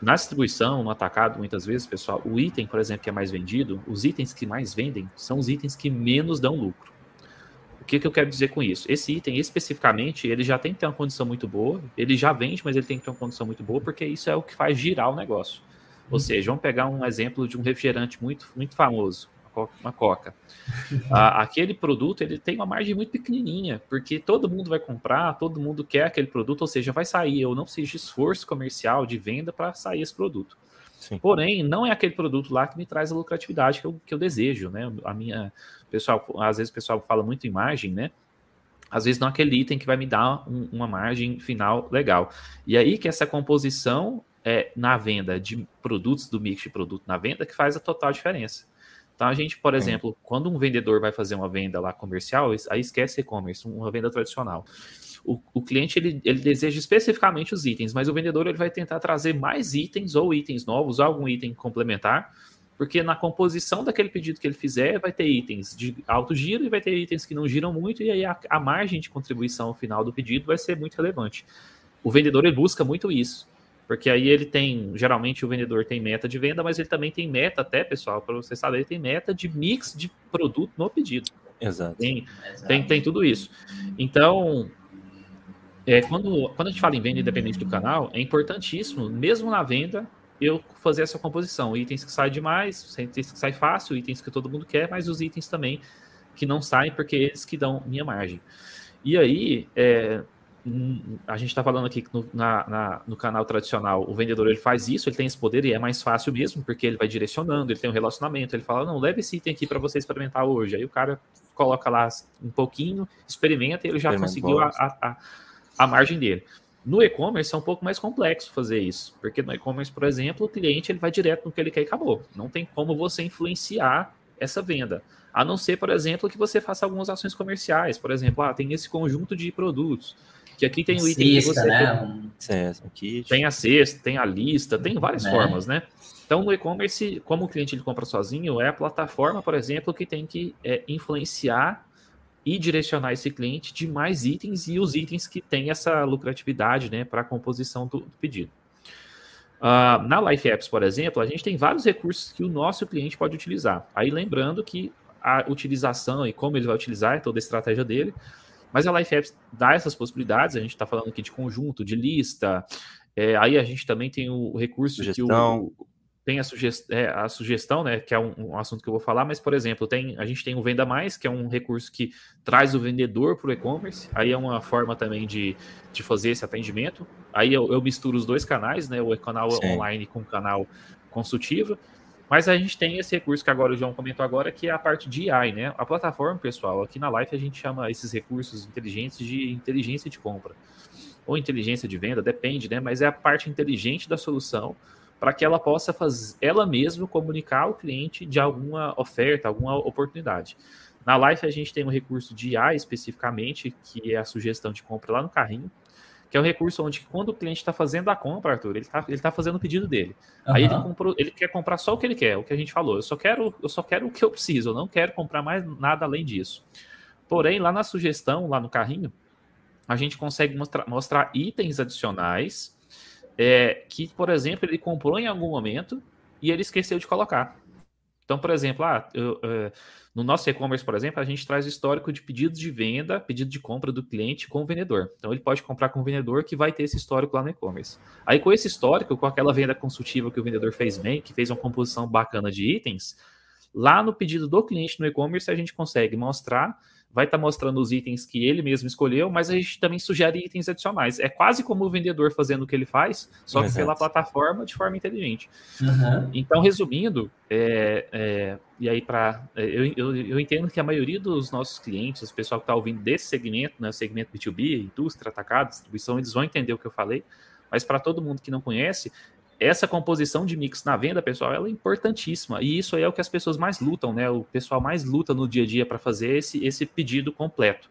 Speaker 2: Na distribuição, no atacado, muitas vezes, pessoal, o item, por exemplo, que é mais vendido, os itens que mais vendem são os itens que menos dão lucro. O que, que eu quero dizer com isso? Esse item, especificamente, ele já tem que ter uma condição muito boa, ele já vende, mas ele tem que ter uma condição muito boa, porque isso é o que faz girar o negócio. Ou uhum. seja, vamos pegar um exemplo de um refrigerante muito, muito famoso, uma coca. Aquele produto ele tem uma margem muito pequenininha, porque todo mundo vai comprar, todo mundo quer aquele produto, ou seja, vai sair. Eu não preciso de esforço comercial de venda para sair esse produto. Sim. Porém, não é aquele produto lá que me traz a lucratividade que eu, que eu desejo, né? A minha pessoal, às vezes o pessoal fala muito em margem, né? Às vezes não é aquele item que vai me dar um, uma margem final legal. E aí que essa composição é, na venda de produtos do mix de produto na venda que faz a total diferença. Então, a gente, por exemplo, quando um vendedor vai fazer uma venda lá comercial, aí esquece e-commerce, uma venda tradicional. O, o, cliente ele, ele deseja especificamente os itens, mas o vendedor ele vai tentar trazer mais itens ou itens novos, algum item complementar, porque na composição daquele pedido que ele fizer vai ter itens de alto giro e vai ter itens que não giram muito, e aí a, a margem de contribuição final do pedido vai ser muito relevante. O vendedor ele busca muito isso. Porque aí ele tem, geralmente o vendedor tem meta de venda, mas ele também tem meta até, pessoal, para você saber, ele tem meta de mix de produto no pedido.
Speaker 3: Exato.
Speaker 2: Tem, Tem, tem tudo isso. Então, é, quando, quando a gente fala em venda independente do canal, é importantíssimo, mesmo na venda, eu fazer essa composição. Itens que saem demais, itens que saem fácil, itens que todo mundo quer, mas os itens também que não saem, porque eles que dão minha margem. E aí, é, a gente está falando aqui que no, na, na, no canal tradicional o vendedor ele faz isso, ele tem esse poder e é mais fácil mesmo, porque ele vai direcionando, ele tem um relacionamento, ele fala, não, leve esse item aqui para você experimentar hoje. Aí o cara coloca lá um pouquinho, experimenta e ele já conseguiu a, a, a, margem dele. No e-commerce é um pouco mais complexo fazer isso, porque no e-commerce, por exemplo, o cliente ele vai direto no que ele quer e acabou. Não tem como você influenciar essa venda. A não ser, por exemplo, que você faça algumas ações comerciais. Por exemplo, ah, tem esse conjunto de produtos que aqui tem o item cesta, que você né? tem, tem a cesta, tem a lista, tem várias é. formas, né? Então, no e-commerce, como o cliente ele compra sozinho, é a plataforma, por exemplo, que tem que é, influenciar e direcionar esse cliente de mais itens e os itens que têm essa lucratividade né, para a composição do, do pedido. Uh, na Life Apps, por exemplo, a gente tem vários recursos que o nosso cliente pode utilizar. Aí lembrando que a utilização e como ele vai utilizar é toda a estratégia dele, mas a Life Apps dá essas possibilidades, a gente está falando aqui de conjunto, de lista. É, aí a gente também tem o, recurso
Speaker 3: sugestão.
Speaker 2: que o, tem a, sugest, é, a sugestão, né? Que é um, um, assunto que eu vou falar, mas, por exemplo, tem, a gente tem o Venda Mais, que é um recurso que traz o vendedor para o e-commerce. Aí é uma forma também de, de fazer esse atendimento. Aí eu, eu misturo os dois canais, né? O canal Sim. online com o canal consultivo. Mas a gente tem esse recurso que agora o João comentou agora, que é a parte de AI, né? A plataforma, pessoal, aqui na Live a gente chama esses recursos inteligentes de inteligência de compra. Ou inteligência de venda, depende, né? Mas é a parte inteligente da solução para que ela possa fazer ela mesma comunicar ao cliente de alguma oferta, alguma oportunidade. Na Life a gente tem um recurso de AI especificamente, que é a sugestão de compra lá no carrinho que é um recurso onde quando o cliente está fazendo a compra, Arthur, ele está ele tá fazendo o pedido dele. Uhum. Aí ele, comprou, ele quer comprar só o que ele quer, o que a gente falou. Eu só quero, eu só quero o que eu preciso, eu não quero comprar mais nada além disso. Porém, lá na sugestão, lá no carrinho, a gente consegue mostrar, mostrar itens adicionais é, que, por exemplo, ele comprou em algum momento e ele esqueceu de colocar. Então, por exemplo, ah, eu, uh, no nosso e-commerce, por exemplo, a gente traz o histórico de pedidos de venda, pedido de compra do cliente com o vendedor. Então, ele pode comprar com o vendedor que vai ter esse histórico lá no e-commerce. Aí, com esse histórico, com aquela venda consultiva que o vendedor fez bem, que fez uma composição bacana de itens, lá no pedido do cliente no e-commerce, a gente consegue mostrar vai estar tá mostrando os itens que ele mesmo escolheu, mas a gente também sugere itens adicionais. É quase como o vendedor fazendo o que ele faz, só que pela plataforma de forma inteligente. Uhum. Então, resumindo, é, é, e aí para é, eu, eu, eu, entendo que a maioria dos nossos clientes, o pessoal que está ouvindo desse segmento, né, segmento B2B, indústria, atacado, distribuição, eles vão entender o que eu falei. Mas para todo mundo que não conhece, essa composição de mix na venda, pessoal, ela é importantíssima. E isso aí é o que as pessoas mais lutam, né? O pessoal mais luta no dia a dia para fazer esse, esse pedido completo.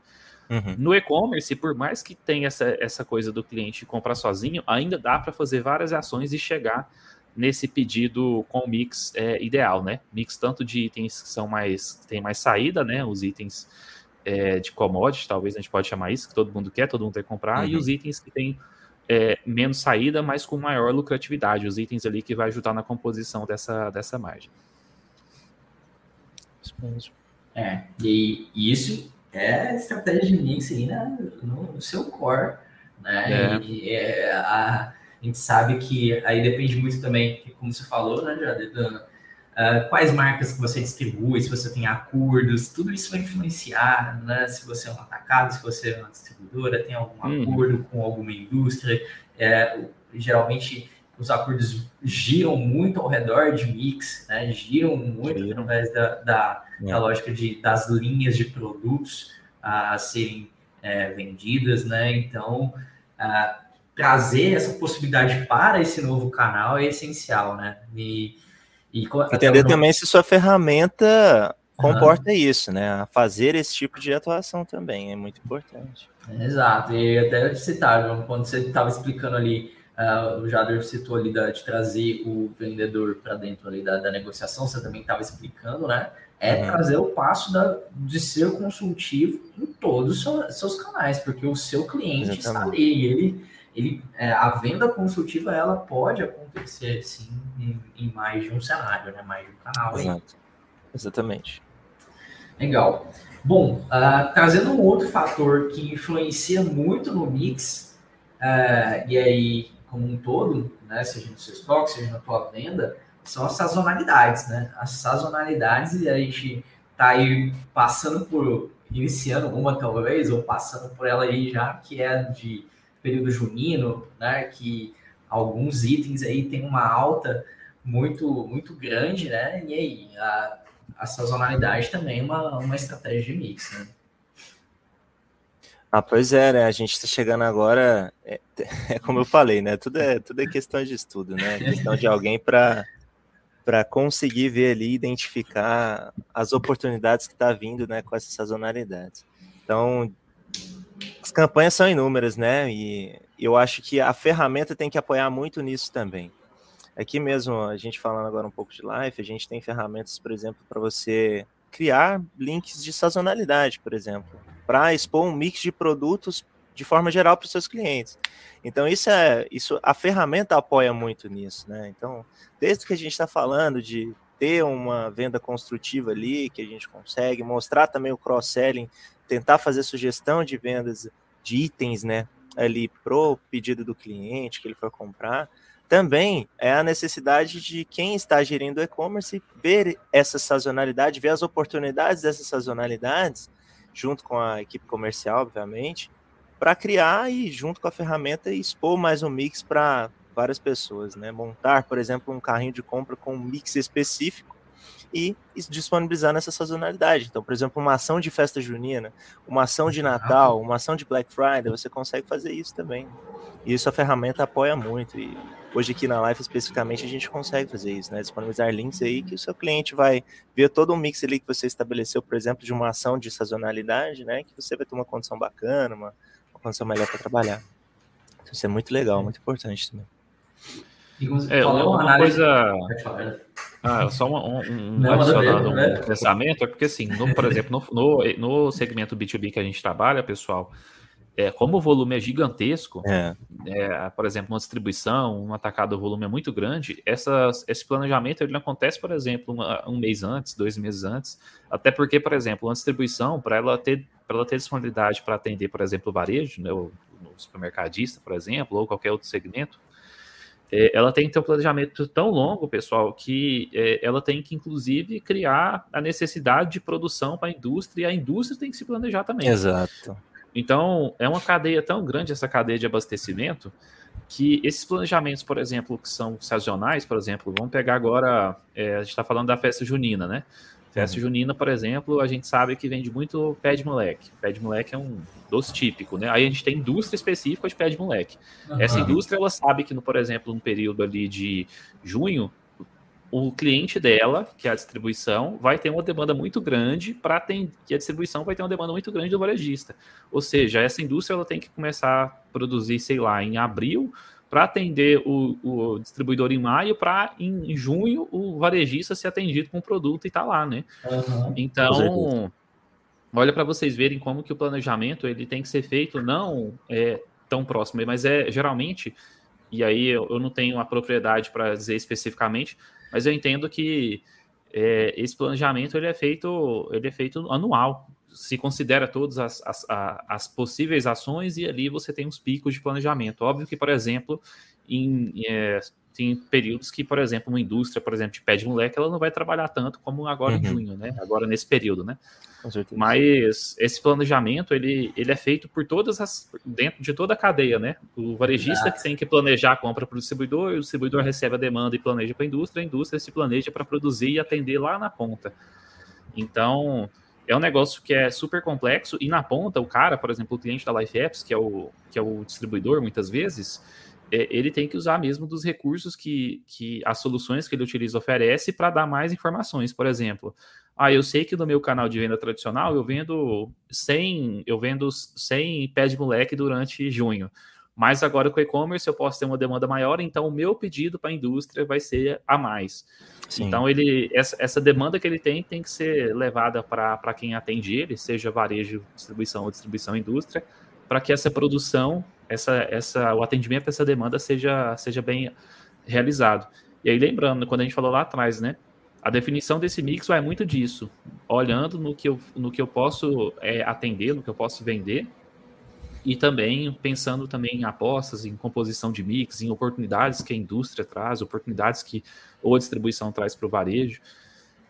Speaker 2: Uhum. No e-commerce, por mais que tenha essa, essa coisa do cliente comprar sozinho, ainda dá para fazer várias ações e chegar nesse pedido com o mix é, ideal, né? Mix tanto de itens que são mais tem mais saída, né? Os itens é, de commodity, talvez a gente pode chamar isso, que todo mundo quer, todo mundo quer comprar, uhum. e os itens que têm é, menos saída, mas com maior lucratividade, os itens ali que vai ajudar na composição dessa, dessa margem.
Speaker 1: Isso mesmo. É, e isso é estratégia de mix aí né, no seu core, né? É. E, é, a, a gente sabe que aí depende muito também, como você falou, né, já uh, quais marcas que você distribui, se você tem acordos, tudo isso vai influenciar, né? Se você é um atacado, se você é uma distribuidora, tem algum uhum. acordo com alguma indústria. É, geralmente os acordos giram muito ao redor de mix, né? Giram muito giram. através da, da, da, é. lógica de, das linhas de produtos a serem é, vendidas, né? Então, uh, trazer essa possibilidade para esse novo canal é essencial, né? E,
Speaker 3: e entender também se sua ferramenta comporta uhum. isso, né? Fazer esse tipo de atuação também é muito importante.
Speaker 1: Exato, e até citar, quando você estava explicando ali, uh, o Jader citou ali da, de trazer o vendedor para dentro ali da, da, negociação, você também estava explicando, né? É uhum. trazer o passo da, de ser consultivo em todos os seus canais, porque o seu cliente Exatamente. está ali, ele ele, é, a venda consultiva ela pode acontecer sim em, em, mais de um cenário, né? mais de um canal.
Speaker 3: Exato. Exatamente.
Speaker 1: Legal. Bom, uh, trazendo um outro fator que influencia muito no mix, uh, e aí, como um todo, né, seja no seu estoque, seja na tua venda, são as sazonalidades, né? As sazonalidades, e a gente tá aí passando por, iniciando uma talvez, ou passando por ela aí já, que é de período junino, né, que alguns itens aí tem uma alta muito muito grande, né? E aí a, a sazonalidade também é uma, uma estratégia de mix, né?
Speaker 3: Ah, pois é, né? A gente está chegando agora, é, *laughs* é, como eu falei, né? Tudo é, tudo é questão de estudo, né? É questão de alguém para para conseguir ver ali, identificar as oportunidades que está vindo, né, com essas sazonalidades. Então, as campanhas são inúmeras, né? E eu acho que a ferramenta tem que apoiar muito nisso também. Aqui mesmo, a gente falando agora um pouco de live, a gente tem ferramentas, por exemplo, para você criar links de sazonalidade, por exemplo, para expor um mix de produtos de forma geral para os seus clientes. Então, isso é isso, a ferramenta apoia muito nisso, né? Então, desde que a gente está falando de ter uma venda construtiva ali, que a gente consegue mostrar também o cross-selling tentar fazer sugestão de vendas de itens, né, ali pro pedido do cliente que ele for comprar, também é a necessidade de quem está gerindo o e-commerce ver essa sazonalidade, ver as oportunidades dessas sazonalidades, junto com a equipe comercial, obviamente, para criar e, junto com a ferramenta, expor mais um mix para várias pessoas, né? Montar, por exemplo, um carrinho de compra com um mix específico e disponibilizar nessa sazonalidade. Então, por exemplo, uma ação de festa junina, uma ação de Natal, uma ação de Black Friday, você consegue fazer isso também. E isso a ferramenta apoia muito. E hoje aqui na live especificamente a gente consegue fazer isso, né? Disponibilizar links aí que o seu cliente vai ver todo um mix ali que você estabeleceu, por exemplo, de uma ação de sazonalidade, né? Que você vai ter uma condição bacana, uma, uma condição melhor para trabalhar. Então, isso é muito legal, muito importante também.
Speaker 2: É, uma, uma coisa. Ah, só um, um, um adicionado né? pensamento, é porque assim, no, por exemplo, no, no, no, segmento B2B que a gente trabalha, pessoal, é, como o volume é gigantesco, é. É, por exemplo, uma distribuição, um atacado, o volume é muito grande, essa, esse planejamento ele não acontece, por exemplo, uma, um mês antes, dois meses antes, até porque, por exemplo, uma distribuição, para ela ter para ela ter disponibilidade para atender, por exemplo, o varejo, né, o, o supermercadista, por exemplo, ou qualquer outro segmento, é, ela tem que ter um planejamento tão longo, pessoal, que é, ela tem que, inclusive, criar a necessidade de produção para a indústria, e a indústria tem que se planejar também.
Speaker 3: Exato.
Speaker 2: Então, é uma cadeia tão grande, essa cadeia de abastecimento, que esses planejamentos, por exemplo, que são sazonais, por exemplo, vamos pegar agora, é, a gente está falando da festa junina, né? Festa uhum. junina, por exemplo, a gente sabe que vende muito pé de moleque. Pé de moleque é um doce típico, né? Aí a gente tem indústria específica de pé de moleque. Uhum. Essa indústria, ela sabe que, no, por exemplo, no período ali de junho, o cliente dela, que é a distribuição, vai ter uma demanda muito grande para atender, que a distribuição vai ter uma demanda muito grande do varejista. Ou seja, essa indústria ela tem que começar a produzir, sei lá, em abril, para atender o, o, distribuidor em maio, para em junho o varejista ser atendido com o produto e tá lá, né? Uhum. Então, olha para vocês verem como que o planejamento ele tem que ser feito não é tão próximo, mas é geralmente, e aí eu, eu não tenho a propriedade para dizer especificamente, mas eu entendo que é, esse planejamento ele é feito ele é feito anual se considera todas as, as, as, possíveis ações e ali você tem uns picos de planejamento. Óbvio que, por exemplo, em, é, tem períodos que, por exemplo, uma indústria, por exemplo, de pé de moleque, ela não vai trabalhar tanto como agora uhum. em junho, né? Agora nesse período, né? Mas esse planejamento, ele, ele é feito por todas as, dentro de toda a cadeia, né? O varejista que tem que planejar a compra para o distribuidor, o distribuidor recebe a demanda e planeja para a indústria, a indústria se planeja para produzir e atender lá na ponta. Então, é um negócio que é super complexo e na ponta o cara, por exemplo, o cliente da Life Apps, que é o, que é o distribuidor muitas vezes, é, ele tem que usar mesmo dos recursos que, que as soluções que ele utiliza oferece para dar mais informações. Por exemplo, ah, eu sei que no meu canal de venda tradicional eu vendo 100, eu vendo 100 pés de moleque durante junho. Mas agora com o e-commerce eu posso ter uma demanda maior, então o meu pedido para a indústria vai ser a mais. Sim. Então ele essa, essa, demanda que ele tem tem que ser levada para quem atende ele, seja varejo, distribuição ou distribuição indústria, para que essa produção, essa, essa, o atendimento dessa demanda seja, seja bem realizado. E aí lembrando, quando a gente falou lá atrás, né? A definição desse mix vai muito disso, olhando no que eu, no que eu posso é, atender, no que eu posso vender, e também pensando também em apostas, em composição de mix, em oportunidades que a indústria traz, oportunidades que ou a distribuição traz para o varejo.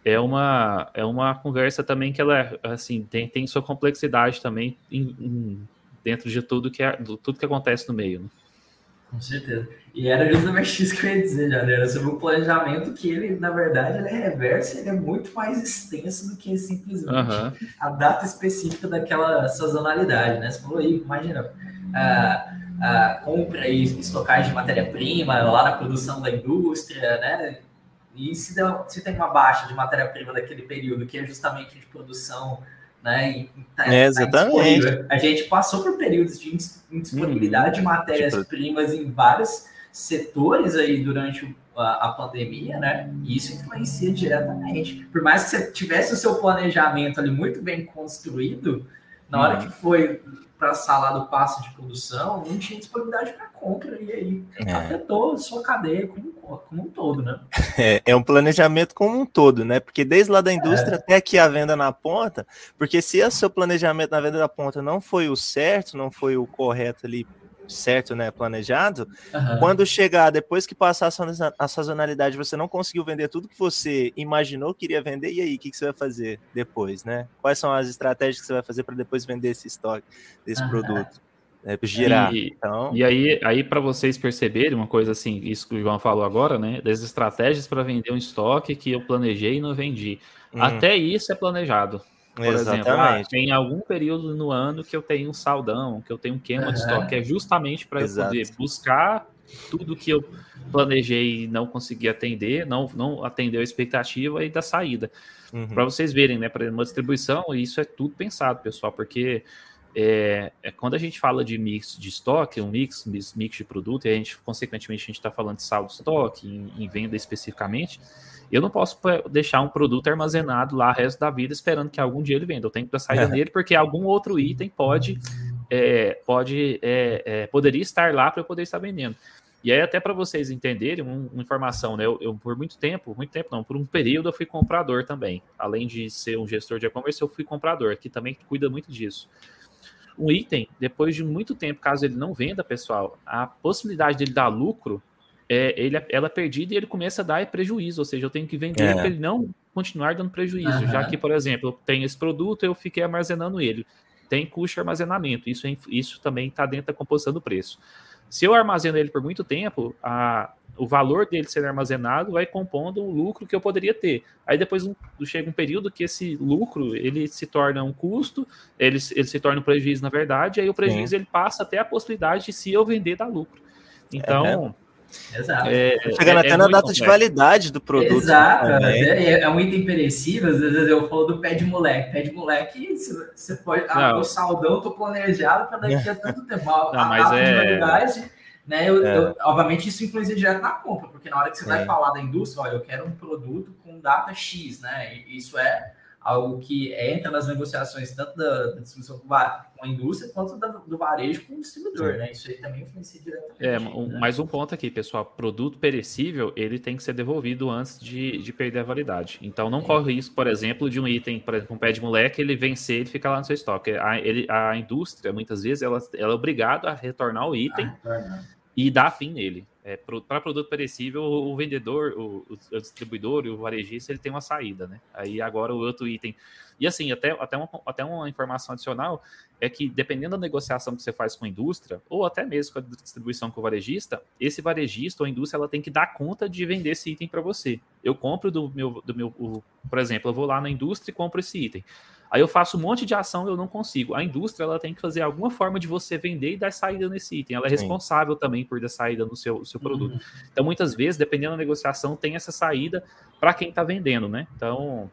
Speaker 2: É uma, é uma conversa também que ela assim tem, tem sua complexidade também em, em, dentro de tudo que é, tudo que acontece no meio. Né?
Speaker 1: Com certeza. E era justamente *laughs* isso que eu ia dizer, já era sobre o planejamento, que ele, na verdade, ele é reverso, ele é muito mais extenso do que simplesmente uhum. a data específica daquela sazonalidade, né? Você falou aí, imagina, a, a compra e estocagem de matéria-prima lá na produção da indústria, né? E se, deu, se tem uma baixa de matéria-prima daquele período, que é justamente de produção né?
Speaker 3: Tá, é, exatamente. Tá
Speaker 1: a gente passou por períodos de indisponibilidade de matérias-primas em vários setores aí durante a, a, pandemia, né? E isso influencia diretamente. Por mais que você tivesse o seu planejamento ali muito bem construído, na hora uhum. que foi para a sala do passo de produção, não tinha disponibilidade para compra, e aí é. afetou a sua cadeia como, como um todo, né? *laughs*
Speaker 3: É, é, um planejamento como um todo, né? Porque desde lá da indústria é. até aqui a venda na ponta, porque se o seu planejamento na venda da ponta não foi o certo, não foi o correto ali certo, né, planejado, uhum. quando chegar, depois que passar a sazonalidade, você não conseguiu vender tudo que você imaginou que iria vender, e aí, o que, que você vai fazer depois, né? Quais são as estratégias que você vai fazer para depois vender esse estoque, desse uhum. produto? É, girar.
Speaker 2: E, então... e aí, aí para vocês perceberem uma coisa assim, isso que o João falou agora, né? Das estratégias para vender um estoque que eu planejei e não vendi. Hum. Até isso é planejado. Por Exatamente. exemplo, ah, tem algum período no ano que eu tenho um saldão, que eu tenho um queima de estoque, é justamente para eu poder buscar tudo que eu planejei e não consegui atender, não, não atendeu a expectativa e da saída. Uhum. Para vocês verem, né, para uma distribuição, isso é tudo pensado, pessoal, porque é, é, quando a gente fala de mix de estoque, um mix, mix de produto, e a gente, consequentemente, a gente está falando de saldo de estoque, em, em venda especificamente, eu não posso deixar um produto armazenado lá o resto da vida esperando que algum dia ele venda. Eu tenho que dar saída é. nele porque algum outro item pode, é, pode é, poderia estar lá para eu poder estar vendendo. E aí, até para vocês entenderem, uma informação, né? Eu, eu, por muito tempo, muito tempo não, por um período eu fui comprador também. Além de ser um gestor de e-commerce, eu fui comprador, que também cuida muito disso. Um item, depois de muito tempo, caso ele não venda, pessoal, a possibilidade dele dar lucro é, ele, ela é perdida e ele começa a dar prejuízo, ou seja, eu tenho que vender é. para ele não continuar dando prejuízo, uhum. já que, por exemplo, eu tenho esse produto, eu fiquei armazenando ele, tem custo de armazenamento, isso, é, isso também está dentro da composição do preço. Se eu armazeno ele por muito tempo, a, o valor dele sendo armazenado vai compondo o lucro que eu poderia ter. Aí depois um, chega um período que esse lucro ele se torna um custo, ele, ele se torna um prejuízo na verdade, aí o prejuízo Sim. ele passa até a possibilidade de se eu vender dar lucro. Então, é
Speaker 3: Exato. É, Chegando é, até é na data complexo. de validade do produto.
Speaker 1: Exato. É, é, um item perecível. Às vezes eu falo do pé de moleque. Pé de moleque, você pode. Ah, o saldão tô planejado para daqui a *laughs* tanto tempo.
Speaker 2: Não, mas é... validade
Speaker 1: né? Eu, é. eu, obviamente isso influencia direto na compra, porque na hora que você vai falar da indústria, olha, eu quero um produto com data X, né? Isso é algo que entra nas negociações tanto da, da distribuição com a indústria quanto da, do varejo com o distribuidor, Sim. né? Isso aí também influencia diretamente.
Speaker 2: É,
Speaker 1: né?
Speaker 2: mais um ponto aqui, pessoal. Produto perecível, ele tem que ser devolvido antes de, de perder a validade. Então, não Sim. corre risco, por exemplo, de um item, por exemplo, um pé de moleque, ele vencer e fica lá no seu estoque. A, ele, a indústria, muitas vezes, ela, ela é obrigada a retornar o item ah, e dar fim nele. É, para produto perecível, o vendedor, o, o, distribuidor e o varejista, ele tem uma saída, né? Aí agora o outro item. E assim, até, até, uma, até uma informação adicional é que dependendo da negociação que você faz com a indústria, ou até mesmo com a distribuição com o varejista, esse varejista ou a indústria ela tem que dar conta de vender esse item para você. Eu compro do meu, do meu o, por exemplo, eu vou lá na indústria e compro esse item. Aí eu faço um monte de ação e eu não consigo. A indústria ela tem que fazer alguma forma de você vender e dar saída nesse item. Ela é responsável Sim. também por dar saída no seu, seu produto. Uhum. Então, muitas vezes, dependendo da negociação, tem essa saída para quem está vendendo, né? Então,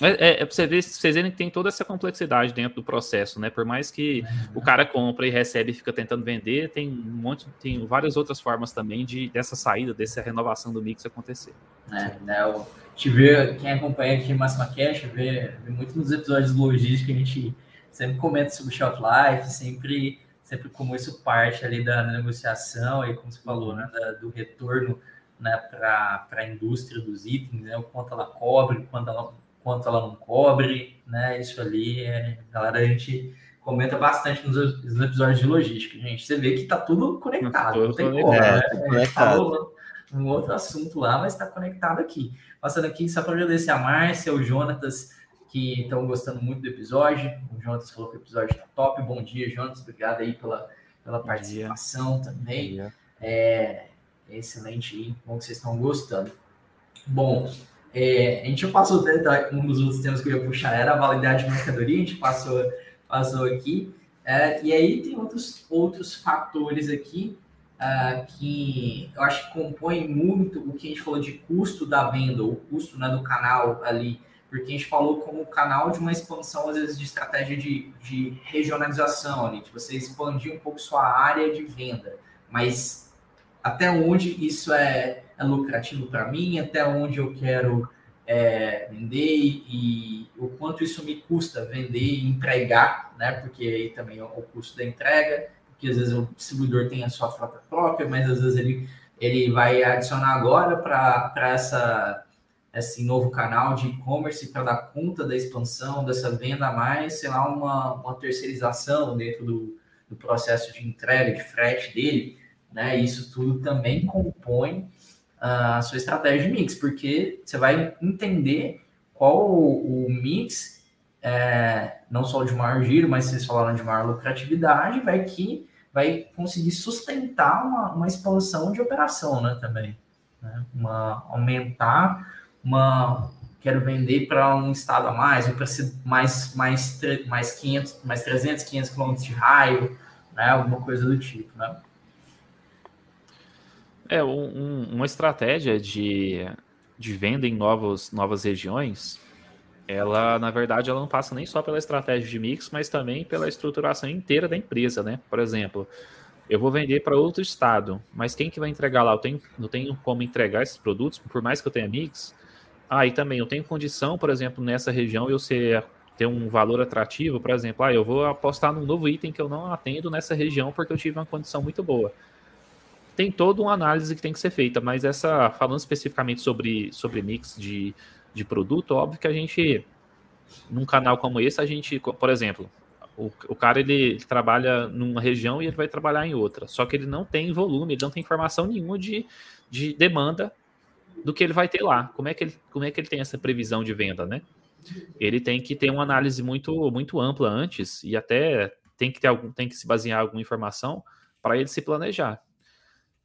Speaker 2: é, é, é para você ver, vocês verem que tem toda essa complexidade dentro do processo, né? Por mais que uhum. o cara compra e recebe e fica tentando vender, tem um monte, tem várias outras formas também de dessa saída, dessa renovação do mix acontecer.
Speaker 1: É, né? Te vê, quem acompanha aqui Máxima Cash, vê, vê muito nos episódios de logística, a gente sempre comenta sobre shelf life, sempre, sempre como isso parte ali da, da negociação e como você falou, né? Da, do retorno né, para a indústria dos itens, né? O quanto ela cobre, o quanto ela quanto ela não cobre, né? Isso ali, é, galera, a gente comenta bastante nos, nos, episódios de logística, gente. Você vê que tá tudo conectado, tudo não tem como, né? É, falou um outro assunto lá, mas está conectado aqui. Passando aqui, só para agradecer a Márcia, o Jonatas, que estão gostando muito do episódio. O Jonatas falou que o episódio está top. Bom dia, Jonatas. Obrigado aí pela, pela participação também. É excelente aí. Bom que vocês estão gostando. Bom, é, a gente já passou, um dos outros temas que eu ia puxar era a validade de mercadoria, a gente passou, passou aqui. É, e aí tem outros, outros fatores aqui uh, que eu acho que compõem muito o que a gente falou de custo da venda, o custo né, do canal ali, porque a gente falou como canal de uma expansão, às vezes, de estratégia de, de regionalização ali, de você expandir um pouco sua área de venda, mas até onde isso é é lucrativo para mim, até onde eu quero é, vender e o quanto isso me custa vender e entregar, né? Porque aí também é o custo da entrega, porque às vezes o distribuidor tem a sua frota própria, mas às vezes ele, ele vai adicionar agora para essa esse novo canal de e-commerce para dar conta da expansão dessa venda a mais, sei lá, uma, uma terceirização dentro do, do processo de entrega, de frete dele, né? Isso tudo também compõe a sua estratégia de mix, porque você vai entender qual o, mix, é, não só de maior giro, mas vocês falaram de maior lucratividade, vai que vai conseguir sustentar uma, uma expansão de operação, né, também. Né? Uma, aumentar uma... Quero vender para um estado a mais, ou para mais, mais, mais 500, mais 300, 500 quilômetros de raio, né? Alguma coisa do tipo, né?
Speaker 2: É, um, uma estratégia de, de venda em novos, novas regiões, ela, na verdade, ela não passa nem só pela estratégia de mix, mas também pela estruturação inteira da empresa, né? Por exemplo, eu vou vender para outro estado, mas quem que vai entregar lá? Eu tenho, não tenho como entregar esses produtos, por mais que eu tenha mix. Ah, e também eu tenho condição, por exemplo, nessa região eu ser ter um valor atrativo, por exemplo, ah, eu vou apostar num novo item que eu não atendo nessa região porque eu tive uma condição muito boa tem toda uma análise que tem que ser feita, mas essa, falando especificamente sobre, sobre mix de, de produto, óbvio que a gente, num canal como esse, a gente, por exemplo, o, o cara ele, trabalha numa região e ele vai trabalhar em outra, só que ele não tem volume, ele não tem informação nenhuma de, de demanda do que ele vai ter lá. Como é que ele, como é que ele tem essa previsão de venda, né? Ele tem que ter uma análise muito, muito ampla antes e até tem que ter algum, tem que se basear em alguma informação para ele se planejar.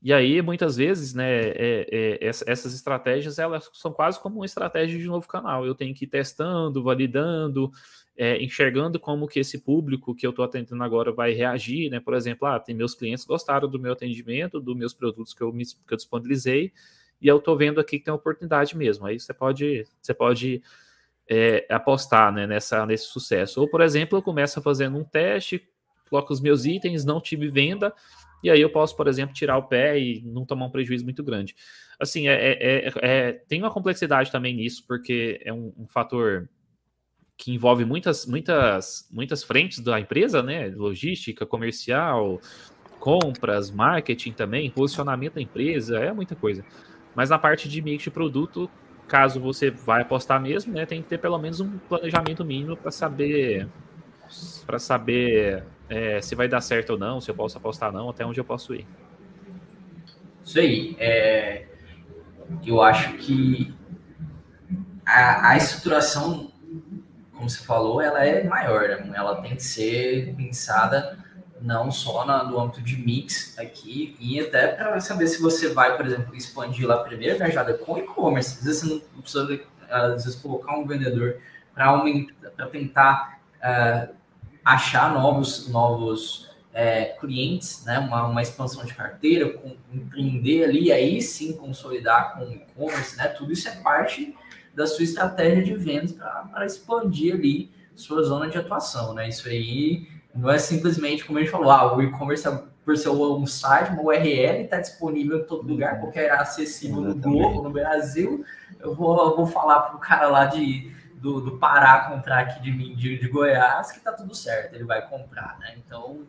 Speaker 2: E aí, muitas vezes, né, é, é, essas estratégias, elas são quase como uma estratégia de novo canal. Eu tenho que ir testando, validando, é, enxergando como que esse público que eu estou atendendo agora vai reagir, né? Por exemplo, ah, tem meus clientes gostaram do meu atendimento, dos meus produtos que eu, me, que eu disponibilizei, e eu estou vendo aqui que tem oportunidade mesmo. Aí você pode, você pode é, apostar né, nessa, nesse sucesso. Ou, por exemplo, eu começo fazendo um teste, coloco os meus itens, não tive venda, e aí eu posso, por exemplo, tirar o pé e não tomar um prejuízo muito grande. Assim, é, é, é, é tem uma complexidade também nisso, porque é um, um, fator que envolve muitas, muitas, muitas frentes da empresa, né? Logística, comercial, compras, marketing também, posicionamento da empresa, é muita coisa. Mas na parte de mix de produto, caso você vai apostar mesmo, né, tem que ter pelo menos um planejamento mínimo para saber para saber é, se vai dar certo ou não, se eu posso apostar ou não, até onde eu posso ir.
Speaker 1: Isso aí. É, eu acho que a, a, estruturação, como você falou, ela é maior, né? ela tem que ser pensada não só na, no âmbito de mix aqui, e até para saber se você vai, por exemplo, expandir lá primeiro, viajada com e-commerce. Às vezes você não precisa, às vezes, colocar um vendedor para tentar uh, achar novos, novos é, clientes, né? uma, uma expansão de carteira, com, empreender ali, aí sim consolidar com e-commerce, né? tudo isso é parte da sua estratégia de vendas para expandir ali sua zona de atuação. Né? Isso aí não é simplesmente, como a gente falou, ah, o e-commerce, por ser um site, uma URL, está disponível em todo lugar, qualquer acessível no Globo, no Brasil. Eu vou, eu vou falar para o cara lá de, do, do Pará comprar aqui de mim, de, de Goiás, que está tudo certo, ele vai comprar, né? Então,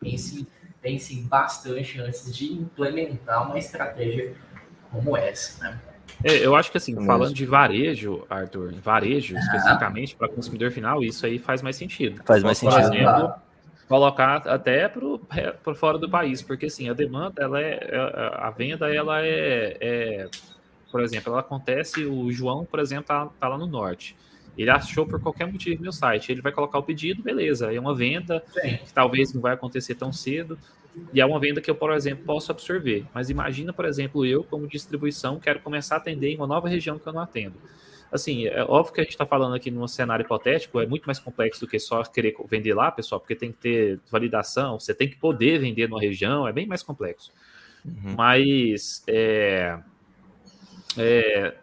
Speaker 1: pense, pense bastante antes de implementar uma estratégia como essa, né?
Speaker 2: É, eu acho que assim, falando de varejo, Arthur, varejo ah. especificamente para consumidor final, isso aí faz mais sentido.
Speaker 3: Faz mais sentido. Exemplo,
Speaker 2: colocar até para fora do país, porque assim, a demanda, ela é, é, a venda, ela é, é por exemplo, ela acontece, o João, por exemplo, tá, tá, lá no norte. Ele achou por qualquer motivo no meu site, ele vai colocar o pedido, beleza, é uma venda Sim. que talvez não vai acontecer tão cedo, e é uma venda que eu, por exemplo, posso absorver. Mas imagina, por exemplo, eu, como distribuição, quero começar a atender em uma nova região que eu não atendo assim, é óbvio que a gente está falando aqui num cenário hipotético, é muito mais complexo do que só querer vender lá, pessoal, porque tem que ter validação, você tem que poder vender numa região, é bem mais complexo. Uhum. Mas é, é,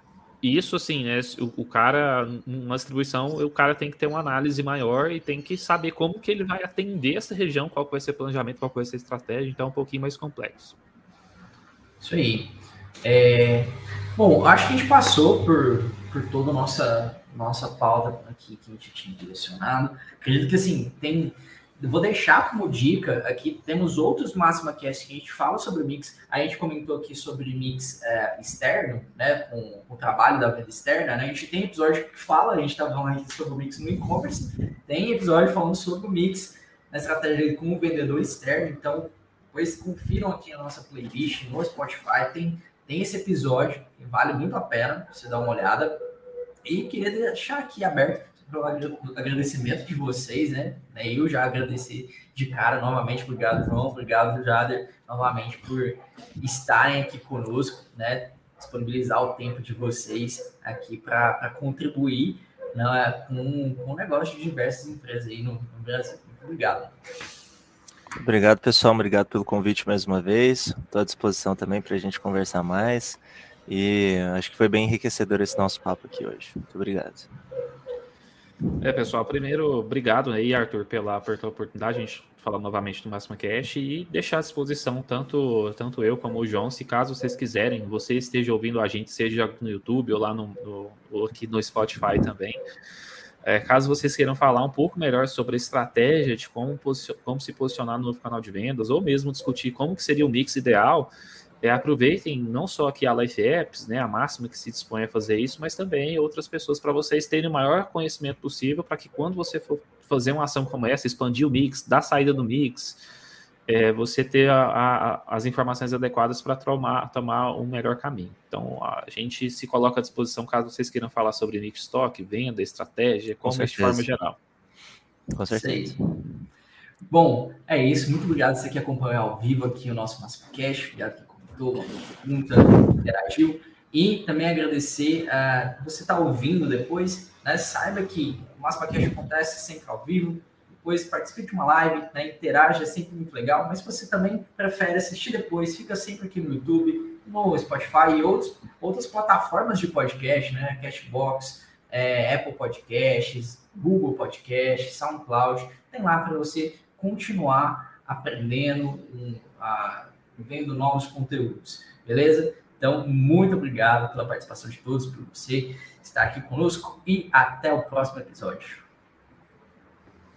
Speaker 2: isso, assim, né? O, o, cara, numa distribuição, o cara tem que ter uma análise maior e tem que saber como que ele vai atender essa região, qual vai ser o planejamento, qual vai ser a estratégia, então é um pouquinho mais complexo.
Speaker 1: Isso aí. É, bom, acho que a gente passou por por toda a nossa, nossa pauta aqui que a gente tinha direcionado. Acredito que, assim, tem... vou deixar como dica aqui, temos outros Máxima Cast que a gente fala sobre mix. A gente comentou aqui sobre mix é, externo, né, com, com, o trabalho da venda externa, né? A gente tem episódio que fala, a gente está falando sobre o mix no e-commerce, tem episódio falando sobre o mix na estratégia com o vendedor externo, então depois confiram aqui a nossa playlist no Spotify, tem tem esse episódio que vale muito a pena você dar uma olhada. E queria deixar aqui aberto o agradecimento de vocês, né? Eu já agradeci de cara novamente. Obrigado, João. Obrigado, Jader, novamente por estarem aqui conosco, né? Disponibilizar o tempo de vocês aqui para contribuir né, com, com o negócio de diversas empresas aí no, no Brasil. Obrigado.
Speaker 3: Obrigado, pessoal. Obrigado pelo convite mais uma vez. Estou à disposição também para a gente conversar mais. E acho que foi bem enriquecedor esse nosso papo aqui hoje. Muito obrigado.
Speaker 2: É, pessoal, primeiro, obrigado aí, Arthur, pela, pela oportunidade. Gente falar novamente do Máxima Cash e deixar à disposição tanto, tanto eu como o João, se caso vocês quiserem, você esteja ouvindo a gente, seja no YouTube ou lá no, no ou aqui no Spotify também. É, caso vocês queiram falar um pouco melhor sobre a estratégia de como, como se posicionar no novo canal de vendas, ou mesmo discutir como que seria o mix ideal, é, aproveitem não só aqui a Life Apps, né, a máxima que se dispõe a fazer isso, mas também outras pessoas para vocês terem o maior conhecimento possível para que quando você for fazer uma ação como essa, expandir o mix, dar saída do mix, é, você ter a, a, as informações adequadas para tomar, tomar um melhor caminho. Então, a gente se coloca à disposição caso vocês queiram falar sobre niche stock, venda, estratégia, como de forma geral.
Speaker 1: Com certeza. Bom, é isso. Muito obrigado você que acompanhou ao vivo aqui o nosso Cash. Obrigado que pergunta, interagiu. E também agradecer a uh, você estar tá ouvindo depois. Né? Saiba que o Cash acontece sempre ao vivo depois participe de uma live, né, interaja, é sempre muito legal, mas se você também prefere assistir depois, fica sempre aqui no YouTube, no Spotify e outros, outras plataformas de podcast, né, Cashbox, é, Apple Podcasts, Google Podcasts, SoundCloud, tem lá para você continuar aprendendo, um, a, vendo novos conteúdos, beleza? Então, muito obrigado pela participação de todos, por você estar aqui conosco e até o próximo episódio.